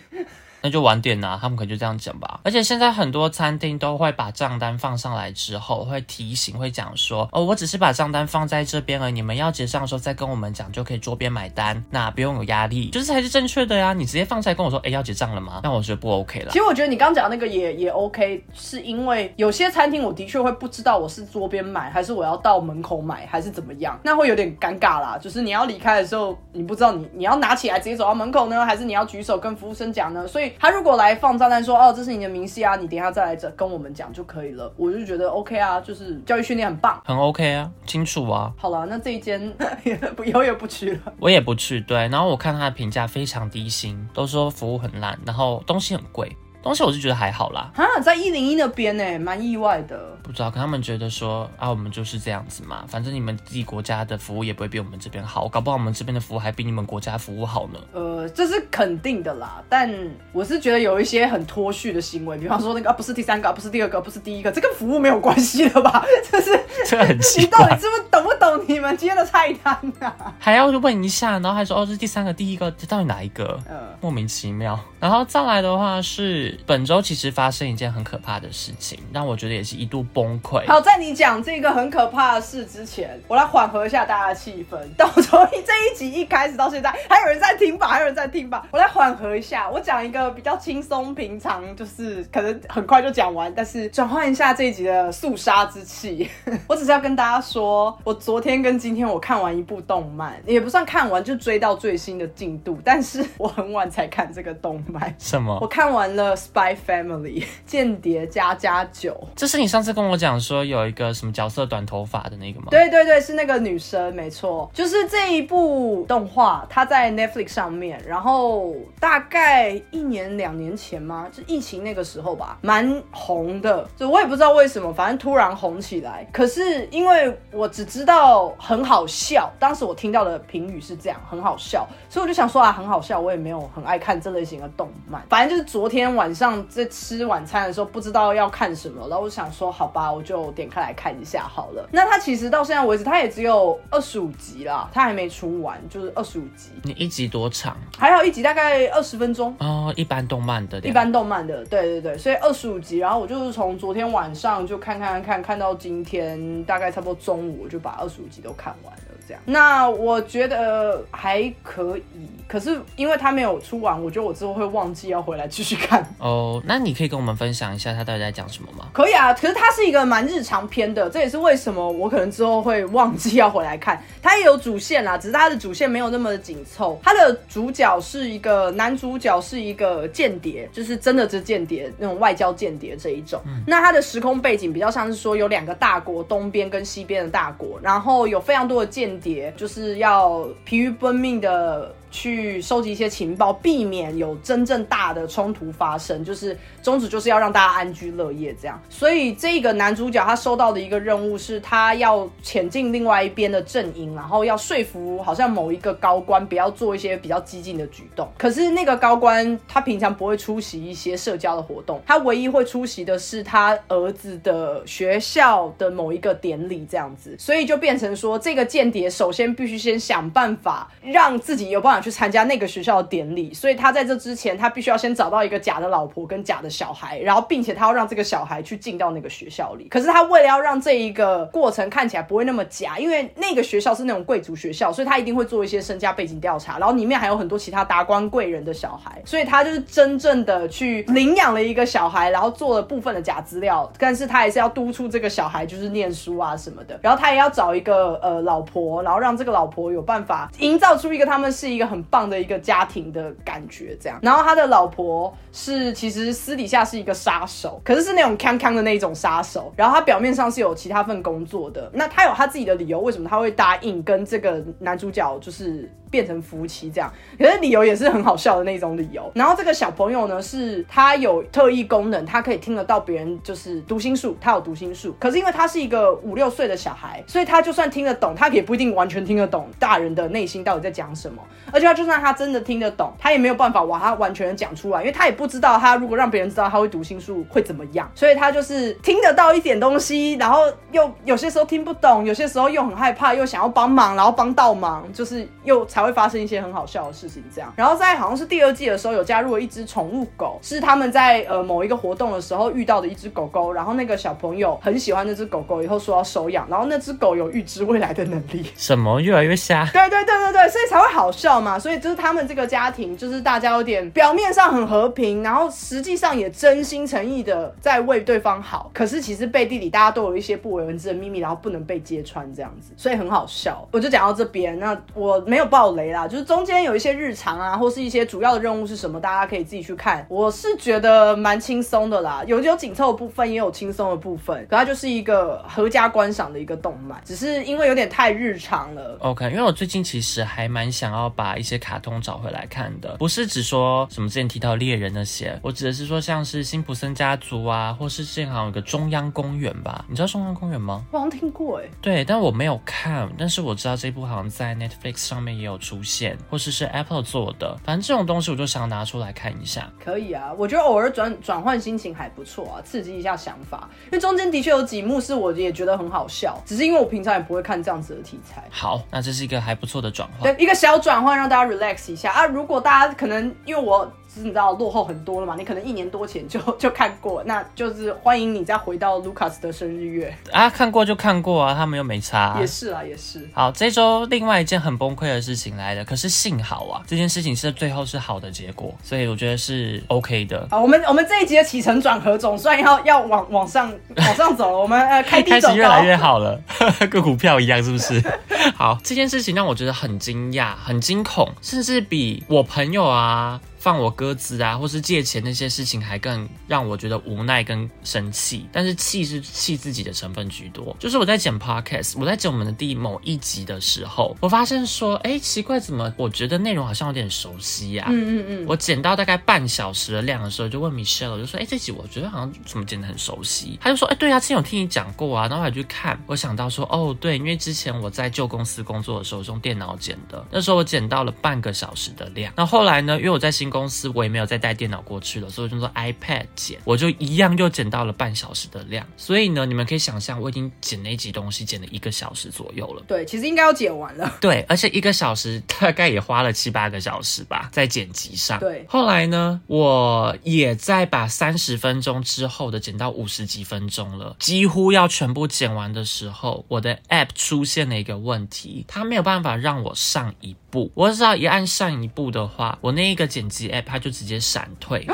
那就晚点拿，他们可能就这样讲吧。而且现在很多餐厅都会把账单放上来之后，会提醒，会讲说，哦，我只是把账单放在这边而，你们要结账的时候再跟我们讲，就可以桌边买单，那不用有压力，就是才是正确的呀。你直接放出来跟我说，哎，要结账了吗？那我觉得不 OK 了其。实我觉得你刚讲那个也也 OK，是因为有些餐厅我的确会不知道我是桌边买还是我要到门口买还是怎么样，那会有点尴尬啦。就是你要离开的时候，你不知道你你要拿起来直接走到门口呢，还是你要举手跟服务生讲呢？所以他如果来放炸弹说哦这是你的明细啊，你等一下再来这跟我们讲就可以了，我就觉得 OK 啊，就是教育训练很棒。很 OK 啊，清楚啊，好了，那这一间 (laughs) 不以后也不去了。我也不去。对，然后我看他的评价非常低薪，都说服务很烂，然后东西很贵。东西我是觉得还好啦，啊，在一零一那边呢，蛮意外的。不知道，可他们觉得说啊，我们就是这样子嘛，反正你们自己国家的服务也不会比我们这边好，搞不好我们这边的服务还比你们国家服务好呢。呃，这是肯定的啦，但我是觉得有一些很脱序的行为，比方说那个啊，不是第三个，啊不是第二个，不是第一个，这跟服务没有关系的吧？(laughs) 这是 (laughs) 这很奇怪你到底怪，知不懂不懂你们今天的菜单啊？还要问一下，然后还说哦，这是第三个、第一个，这到底哪一个？呃，莫名其妙。然后再来的话是本周其实发生一件很可怕的事情，让我觉得也是一度崩溃。好，在你讲这个很可怕的事之前，我来缓和一下大家的气氛。到从这一集一开始到现在，还有人在听吧？还有人在听吧？我来缓和一下，我讲一个比较轻松平常，就是可能很快就讲完，但是转换一下这一集的肃杀之气。(laughs) 我只是要跟大家说，我昨天跟今天我看完一部动漫，也不算看完，就追到最新的进度，但是我很晚才看这个动漫。什么我？看完了《Spy Family (laughs)》间谍加加九，这是你上次跟我讲说有一个什么角色短头发的那个吗？，对对对，是那个女生，没错，就是这一部动画，它在 Netflix 上面，然后大概一年两年前吗？就疫情那个时候吧，蛮红的。就我也不知道为什么，反正突然红起来。可是因为我只知道很好笑，当时我听到的评语是这样，很好笑，所以我就想说啊，很好笑。我也没有很爱看这类型的动漫，反正就是昨天晚上在吃晚餐的时候，不知道要看什么，然后我想说，好吧，我就点开来看一下好了。那它其实到现在为止，它也只有二十五集啦，它还没出完，就是二十五集，你一集多长？还好一集大概二十分钟。哦，一般动漫的，一般动漫的，对对对，所以二十五集，然后我就是从昨天晚上就看看看看到今天大概差不多中午，我就把二十五集都看完了。这样，那我觉得还可以，可是因为他没有出完，我觉得我之后会忘记要回来继续看。(laughs) 哦，那你可以跟我们分享一下他到底在讲什么吗？可以啊，可是它是一个蛮日常片的，这也是为什么我可能之后会忘记要回来看。它也有主线啦，只是它的主线没有那么的紧凑。它的主角是一个男主角是一个间谍，就是真的是间谍那种外交间谍这一种。那它的时空背景比较像是说有两个大国，东边跟西边的大国，然后有非常多的间就是要疲于奔命的。去收集一些情报，避免有真正大的冲突发生，就是宗旨就是要让大家安居乐业这样。所以这个男主角他收到的一个任务是，他要潜进另外一边的阵营，然后要说服好像某一个高官不要做一些比较激进的举动。可是那个高官他平常不会出席一些社交的活动，他唯一会出席的是他儿子的学校的某一个典礼这样子，所以就变成说这个间谍首先必须先想办法让自己有办法去参加那个学校的典礼，所以他在这之前，他必须要先找到一个假的老婆跟假的小孩，然后并且他要让这个小孩去进到那个学校里。可是他为了要让这一个过程看起来不会那么假，因为那个学校是那种贵族学校，所以他一定会做一些身家背景调查，然后里面还有很多其他达官贵人的小孩，所以他就是真正的去领养了一个小孩，然后做了部分的假资料，但是他还是要督促这个小孩就是念书啊什么的，然后他也要找一个呃老婆，然后让这个老婆有办法营造出一个他们是一个很棒的一个家庭的感觉，这样。然后他的老婆是其实私底下是一个杀手，可是是那种康康的那种杀手。然后他表面上是有其他份工作的，那他有他自己的理由，为什么他会答应跟这个男主角就是变成夫妻这样？可是理由也是很好笑的那种理由。然后这个小朋友呢，是他有特异功能，他可以听得到别人就是读心术，他有读心术。可是因为他是一个五六岁的小孩，所以他就算听得懂，他也不一定完全听得懂大人的内心到底在讲什么。而且他就算他真的听得懂，他也没有办法把他完全讲出来，因为他也不知道他如果让别人知道他会读心术会怎么样。所以他就是听得到一点东西，然后又有些时候听不懂，有些时候又很害怕，又想要帮忙，然后帮倒忙，就是又 (laughs) 会发生一些很好笑的事情这样。然后在好像是第二季的时候，有加入了一只宠物狗，是他们在呃某一个活动的时候遇到的一只狗狗，然后那个小朋友很喜欢那只狗狗，以后说要收养，然后那只狗有预知未来的能力。什么越来越瞎？对对对对对，所以才会好笑嘛。所以就是他们这个家庭，就是大家有点表面上很和平，然后实际上也真心诚意的在为对方好，可是其实背地里大家都有一些不为人知的秘密，然后不能被揭穿这样子，所以很好笑。我就讲到这边，那我没有爆有雷啦，就是中间有一些日常啊，或是一些主要的任务是什么，大家可以自己去看。我是觉得蛮轻松的啦，有有紧凑的部分，也有轻松的部分，可它就是一个合家观赏的一个动漫，只是因为有点太日常了。OK，因为我最近其实还蛮想要把一些卡通找回来看的，不是只说什么之前提到猎人那些，我指的是说像是辛普森家族啊，或是之前好像有个中央公园吧，你知道中央公园吗？我好像听过哎、对，但我没有看，但是我知道这部好像在 Netflix 上面也有出现，或是是 Apple 做的，反正这种东西我就想拿出来看一下。可以啊，我觉得偶尔转转换心情还不错啊，刺激一下想法。因为中间的确有几幕是我也觉得很好笑，只是因为我平常也不会看这样子的题材。好，那这是一个还不错的转换。对，一个小转换让大家 relax 一下啊。如果大家可能因为我你知道落后很多了嘛，你可能一年多前就 (laughs) 就看过，那就是欢迎你再回到 Lucas 的生日月。啊，看过就看过啊，他们又没差、也是啊，也是。好，这周另外一件很崩溃的事情来了，可是幸好啊，这件事情是最后是好的结果，所以我觉得是 OK 的。好，我们我们这一集的起承转合总算要要往往上往上走了，我们呃 (laughs) 开低，开始越来越好了，(laughs) 跟股票一样，是不是？好，这件事情让我觉得很惊讶、很惊恐，甚至比我朋友啊放我鸽子啊，或是借钱那些事情还更让我觉得无奈跟生气。但是气是气自己的成分居多。就是我在剪 podcast，我在剪我们的第某一集的时候，我发现说，哎，奇怪，怎么我觉得内容好像有点熟悉呀、嗯嗯嗯，我剪到大概半小时的量的时候，就问 Michelle，我就说：“哎、这集我觉得好像怎么剪得很熟悉。”他就说：“哎、对啊，之前有听你讲过啊。”然后我还去看，我想到说：“哦，对，因为之前我在旧公司工作的时候是用电脑剪的，那时候我剪到了半个小时的量。那后来呢，因为我在新公司，我也没有再带电脑过去了，所以我就用 iPad 剪，我就一样又剪到了半小时的量。所以呢，你们可以想象，我已经剪那集东西剪了一个小时左右了。对，其实应该要剪完了。对，而且一个小时大概也花了七八个小时吧，在剪辑上。对后来呢，我也在把三十分钟之后的剪到五十几分钟了，几乎要全部剪完的时候，我的 App 出现了一个问题，它没有办法让我上一步。我只要一按上一步的话，我那一个剪辑 App 它就直接闪退。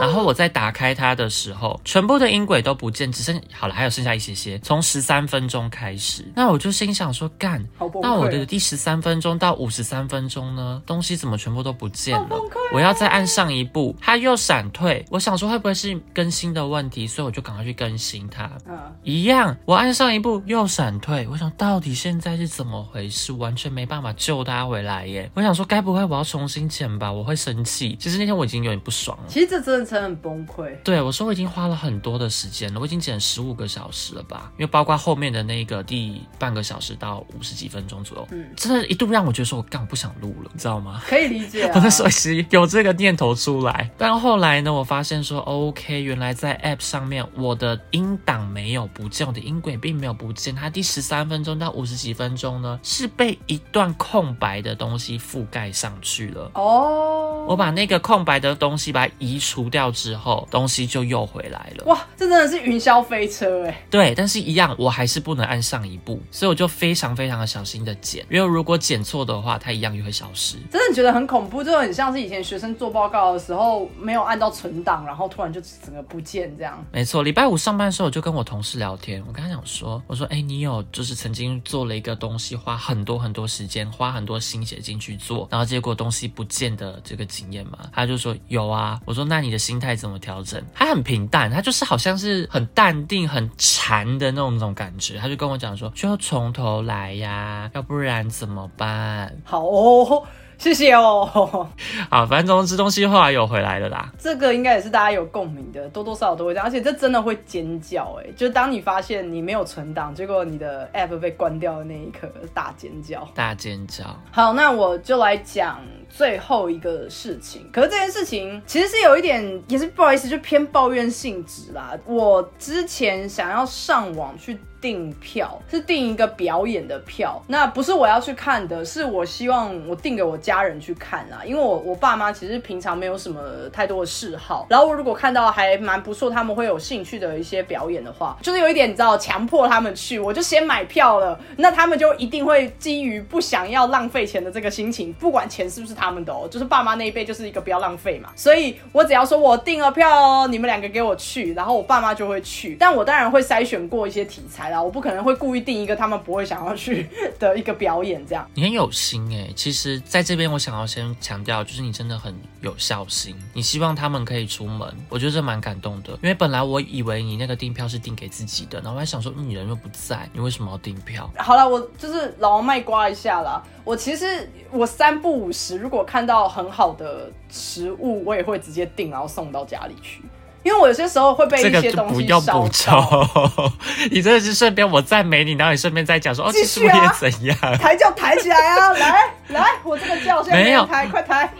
然后我再打开它的时候，全部的音轨都不见，只剩好了，还有剩下一些些。从十三分钟开始，那我就心想说，干，那我的第十三分钟到五十三分钟呢，东西怎么全部都不见了？我要再按上一步，它又闪退。我想说会不会是更新的问题，所以我就赶快去更新它。嗯，一样，我按上一步又闪退，我想到底现在是怎么回事？完全没办法救它回来耶！我想说，该不会我要重新剪吧？我会生气。其实那天我已经有点不爽了。其实这真的真的很崩溃。对，我说我已经花了很多的时间了，我已经剪十五个小时了吧？因为包括后面的那个第半个小时到五十几分钟左右，嗯真的一度让我觉得说我干我不想录了，你知道吗？可以理解啊 (laughs) 我。那时候其实有这个念头出来，但后来呢，我发现说，OK，原来在 App 上面我的音档没有不见，我的音轨并没有不见，它第十三分钟到五十几分钟呢，是被一段空白的东西覆盖上去了。哦，我把那个空白的东西把它移除掉之后，东西就又回来了。哇，这真的是云霄飞车哎！对，但是一样，我还是不能按上一步，所以我就非常非常的小心的剪，因为如果剪错的话，它一样也会消失。真的觉得很恐怖，就很像是以前学生做报告的时候没有按到存档，然后突然就整个不见这样。没错，礼拜五上班的时候，我就跟我同事聊天，我跟他讲说，我说，哎、你有就是曾经做了一个东西，花很多很多时间，花很多心血进去做，然后结果东西不见的这个经验吗？他就说有啊。我说那你的心态怎么调整？他很平淡，他就是好像是很淡定、很禅的那种那种感觉。他就跟我讲说，就要从头来呀，要不然怎么办？好哦，谢谢哦。(laughs) 好，反正总之东西后来有回来的啦。这个应该也是大家有共鸣的，多多少少都会这样，而且这真的会尖叫哎、就是当你发现你没有存档，结果你的 app 被关掉的那一刻，大尖叫。大尖叫，好，那我就来讲最后一个事情。可是这件事情其实是有一点，也是不好意思，就偏抱怨性质啦。我之前想要上网去订票，是订一个表演的票，那不是我要去看的，是我希望我订给我家人去看啦。因为我我爸妈其实平常没有什么太多的嗜好，然后我如果看到还蛮不错，他们会有兴趣的一些表演的话，就是有一点你知道强迫他们去，我就先买票了，那他们就一定会基于不想要浪费钱的这个心情，不管钱是不是他们的哦，就是爸妈那一辈就是一个不要浪费嘛，所以我只要说我订了票哦，你们两个给我去，然后我爸妈就会去，但我当然会筛选过一些题材，来啦，我不可能会故意定一个他们不会想要去 (laughs) 的一个表演这样。你很有心哎，其实在这边我想要先强调，就是你真的很有孝心，你希望他们可以出门，我觉得这蛮感动的。因为本来我以为你那个订票是订给自己的，然后我还想说，你人又不在，你为什么要订票？好了，我就是老王卖瓜一下啦。我其实我三不五时，如果看到很好的食物，我也会直接订，然后送到家里去。因为我有些时候会被一些东西烧到。(laughs) 你真的是顺便我赞美你，然后你顺便再讲说哦，(laughs) 其实我也怎样？(laughs) 抬轿抬起来啊！来来，我这个轿先没有抬，快抬。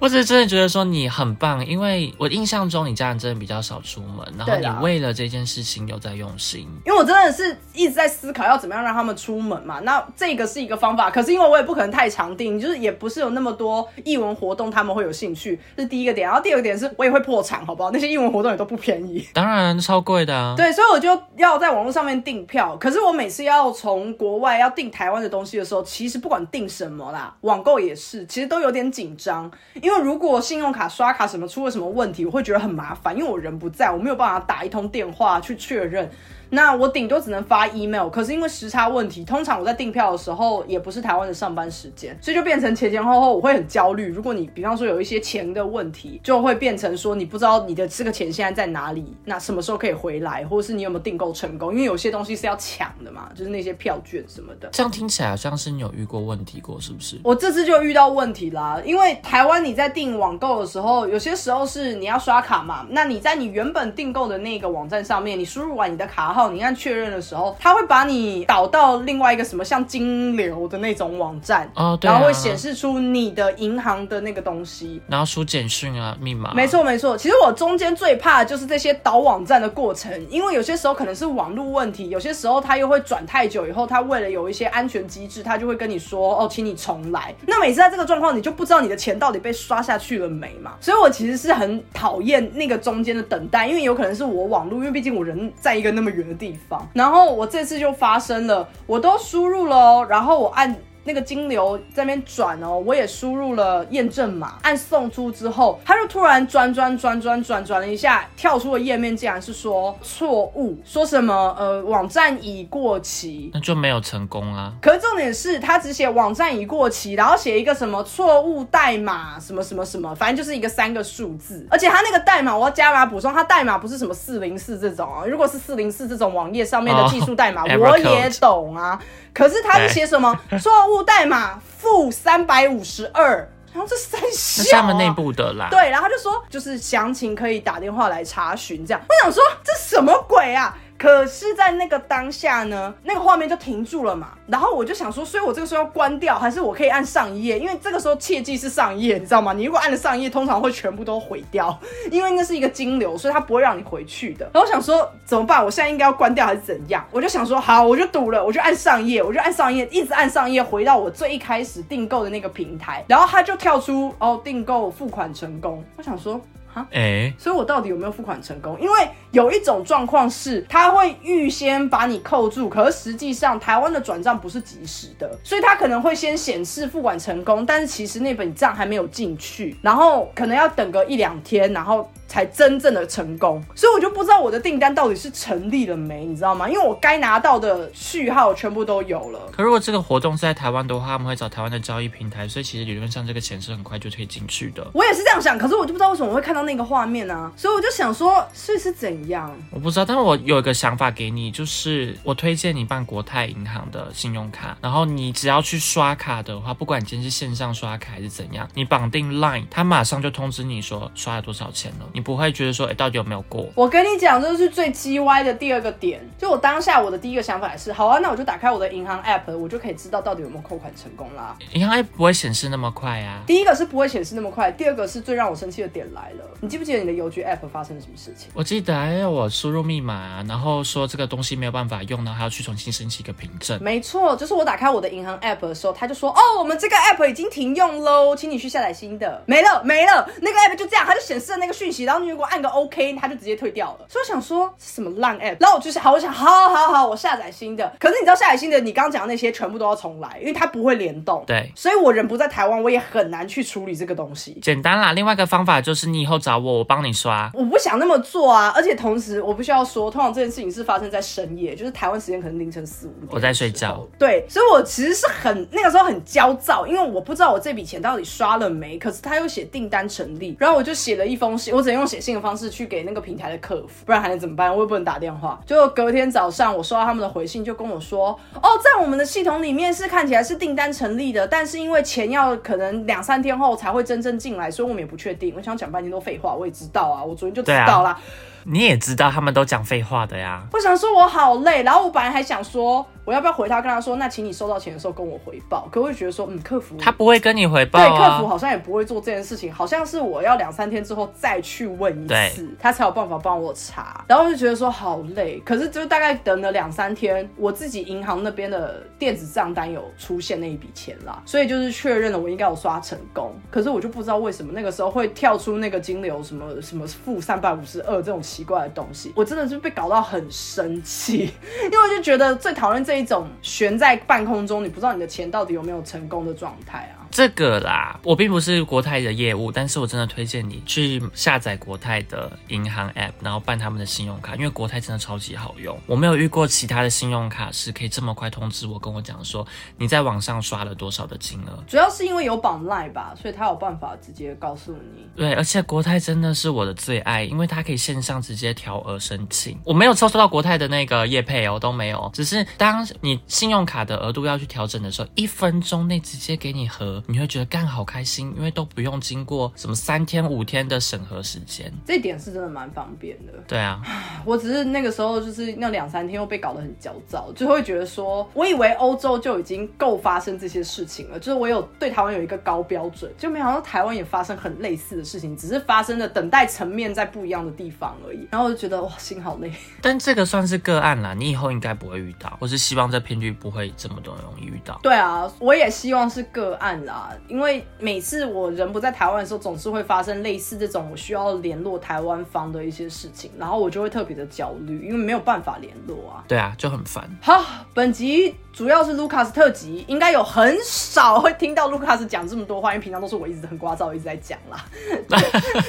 我只是真的觉得说你很棒，因为我印象中你家人真的比较少出门，然后你为了这件事情有在用心。因为我真的是一直在思考要怎么样让他们出门嘛，那这个是一个方法。可是因为我也不可能太常订，就是也不是有那么多艺文活动他们会有兴趣，这是第一个点。然后第二个点是我也会破产，好不好？那些艺文活动也都不便宜，(laughs) 当然超贵的啊。对，所以我就要在网络上面订票。可是我每次要从国外要订台湾的东西的时候，其实不管订什么啦，网购也是，其实都有点紧张，因为如果信用卡刷卡什么出了什么问题，我会觉得很麻烦，因为我人不在，我没有办法打一通电话去确认。那我顶多只能发 email，可是因为时差问题，通常我在订票的时候也不是台湾的上班时间，所以就变成前前后后我会很焦虑。如果你比方说有一些钱的问题，就会变成说你不知道你的这个钱现在在哪里，那什么时候可以回来，或者是你有没有订购成功？因为有些东西是要抢的嘛，就是那些票券什么的。这样听起来好像是你有遇过问题过，是不是？我这次就遇到问题啦，因为台湾你在订网购的时候，有些时候是你要刷卡嘛，那你在你原本订购的那个网站上面，你输入完你的卡号，你按确认的。时候，他会把你导到另外一个什么像金流的那种网站，哦，然后会显示出你的银行的那个东西，然后输简讯啊、密码。没错没错，其实我中间最怕的就是这些导网站的过程，因为有些时候可能是网络问题，有些时候他又会转太久以后，他为了有一些安全机制，他就会跟你说哦，请你重来。那每次在这个状况，你就不知道你的钱到底被刷下去了没嘛？所以我其实是很讨厌那个中间的等待，因为有可能是我网络，因为毕竟我人在一个那么远的地方，然后。我这次就发生了，我都输入了，然后我按。那个金流在那边转哦，我也输入了验证码，按送出之后，它就突然转转转转转转了一下，跳出的页面竟然是说错误，说什么呃网站已过期，那就没有成功啊。可是重点是它只写网站已过期，然后写一个什么错误代码什么什么什么，反正就是一个三个数字，而且它那个代码我要加码补充，它代码不是什么四零四这种啊，如果是四零四这种网页上面的技术代码，我也懂啊。可是他是写什么错误代码负三百五十二，然后这三小，是他们内部的啦。对，然后他就说就是详情可以打电话来查询，这样我想说这什么鬼啊？可是，在那个当下呢，那个画面就停住了嘛。然后我就想说，所以我这个时候要关掉，还是我可以按上一页？因为这个时候切记是上一页，你知道吗？你如果按了上一页，通常会全部都毁掉，(laughs) 因为那是一个金流，所以它不会让你回去的。然后我想说怎么办？我现在应该要关掉还是怎样？我就想说好，我就赌了，我就按上页，我就按上页，一直按上页，回到我最一开始订购的那个平台，然后它就跳出哦，订购付款成功。我想说。哈，哎，所以我到底有没有付款成功？因为有一种状况是，他会预先把你扣住，可是实际上台湾的转账不是及时的，所以他可能会先显示付款成功，但是其实那本账还没有进去，然后可能要等个一两天，然后。才真正的成功，所以我就不知道我的订单到底是成立了没，你知道吗？因为我该拿到的序号全部都有了。可如果这个活动是在台湾的话，他们会找台湾的交易平台，所以其实理论上这个钱是很快就可以进去的。我也是这样想，可是我就不知道为什么我会看到那个画面啊？所以我就想说，所以是怎样？我不知道，但是我有一个想法给你，就是我推荐你办国泰银行的信用卡，然后你只要去刷卡的话，不管你今天是线上刷卡还是怎样，你绑定 Line，他马上就通知你说刷了多少钱了。不会觉得说，哎，到底有没有过？我跟你讲，这是最鸡歪的第二个点。就我当下我的第一个想法是，好啊，那我就打开我的银行 app，我就可以知道到底有没有扣款成功啦。银行 app 不会显示那么快啊。第一个是不会显示那么快，第二个是最让我生气的点来了。你记不记得你的邮局 app 发生了什么事情？我记得，哎，我输入密码，然后说这个东西没有办法用，然后还要去重新申请一个凭证。没错，就是我打开我的银行 app 的时候，他就说，哦，我们这个 app 已经停用喽，请你去下载新的。没了，没了，那个 app 就这样，它就显示了那个讯息。然后你如果按个 OK，它就直接退掉了。所以我想说是什么烂 app，然后我就是好，我想好好好，我下载新的。可是你知道下载新的，你刚刚讲的那些全部都要重来，因为它不会联动。对所以我人不在台湾，我也很难去处理这个东西。简单啦。另外一个方法就是你以后找我，我帮你刷。我不想那么做啊，而且同时我不需要说，通常这件事情是发生在深夜，就是台湾时间可能凌晨四五点。我在睡觉。对，所以我其实是很那个时候很焦躁，因为我不知道我这笔钱到底刷了没。可是他又写订单成立，然后我就写了一封信，我只能用写信的方式去给那个平台的客服，不然还能怎么办？我也不能打电话。就隔天早上我收到他们的回信，就跟我说，哦，在我们的系统里面是看起来是订单成立的，但是因为钱要可能两三天后才会真正进来，所以我们也不确定。我想讲半天都废话，我也知道啊，我昨天就知道啦。你也知道他们都讲废话的呀。我想说我好累，然后我本来还想说我要不要回他，跟他说，那请你收到钱的时候跟我回报。可我就觉得说，嗯，客服他不会跟你回报、对啊，客服好像也不会做这件事情，好像是我要两三天之后再去问一次，他才有办法帮我查。然后我就觉得说好累，可是就大概等了两三天，我自己银行那边的电子账单有出现那一笔钱啦，所以就是确认了我应该有刷成功。可是我就不知道为什么那个时候会跳出那个金流什么什么负三百五十二这种奇怪的东西，我真的是被搞到很生气，(laughs) 因为我就觉得最讨厌这一种悬在半空中，你不知道你的钱到底有没有成功的状态啊。这个啦，我并不是国泰的业务，但是我真的推荐你去下载国泰的银行 App，然后办他们的信用卡，因为国泰真的超级好用。我没有遇过其他的信用卡是可以这么快通知我，跟我讲说你在网上刷了多少的金额。主要是因为有绑 line 吧，所以他有办法直接告诉你。对，而且国泰真的是我的最爱，因为它可以线上直接调额申请。我没有抽收到国泰的那个业配哦，都没有。只是当你信用卡的额度要去调整的时候，一分钟内直接给你核，你会觉得干好开心，因为都不用经过什么三天五天的审核时间。这点是真的蛮方便的。对啊，(sighs) 我只是那个时候就是那两三天又被搞得很焦躁，就会觉得说，我以为欧洲就已经够发生这些事情了，就是我有对台湾有一个高标准，就没想到台湾也发生很类似的事情，只是发生的等待层面在不一样的地方而已。然后我就觉得哇，心好累。但这个算是个案啦，你以后应该不会遇到。我是希望这频率不会这么多人容易遇到。对啊，我也希望是个案啦，因为每次我人不在台湾的时候，总是会发生类似这种我需要联络台湾方的一些事情，然后我就会特别的焦虑，因为没有办法联络啊。对啊，就很烦。好，本集主要是卢卡斯特辑，应该有很少会听到卢卡斯讲这么多话，因为平常都是我一直很聒噪，一直在讲啦。(laughs)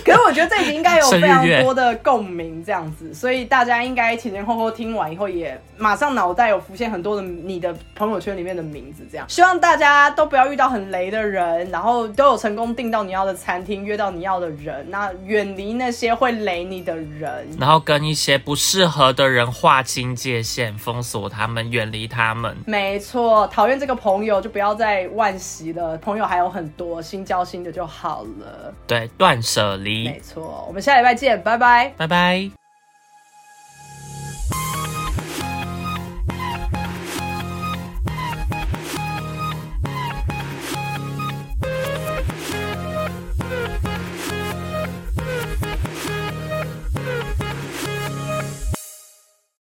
可是我觉得这集应该有非常多的共鸣，这样子，所以大家应该前前后后听完以后，也马上脑袋有浮现很多的你的朋友圈里面的名字，这样。希望大家都不要遇到很雷的人，然后都有成功订到你要的餐厅，约到你要的人，那远离那些会雷你的人。然后跟一些不适合的人划清界限，封锁他们，远离他们。没错，讨厌这个朋友就不要再惋惜了，朋友还有很多，新交新的就好了。对，断舍离没。错，我们下礼拜见，拜拜。拜拜。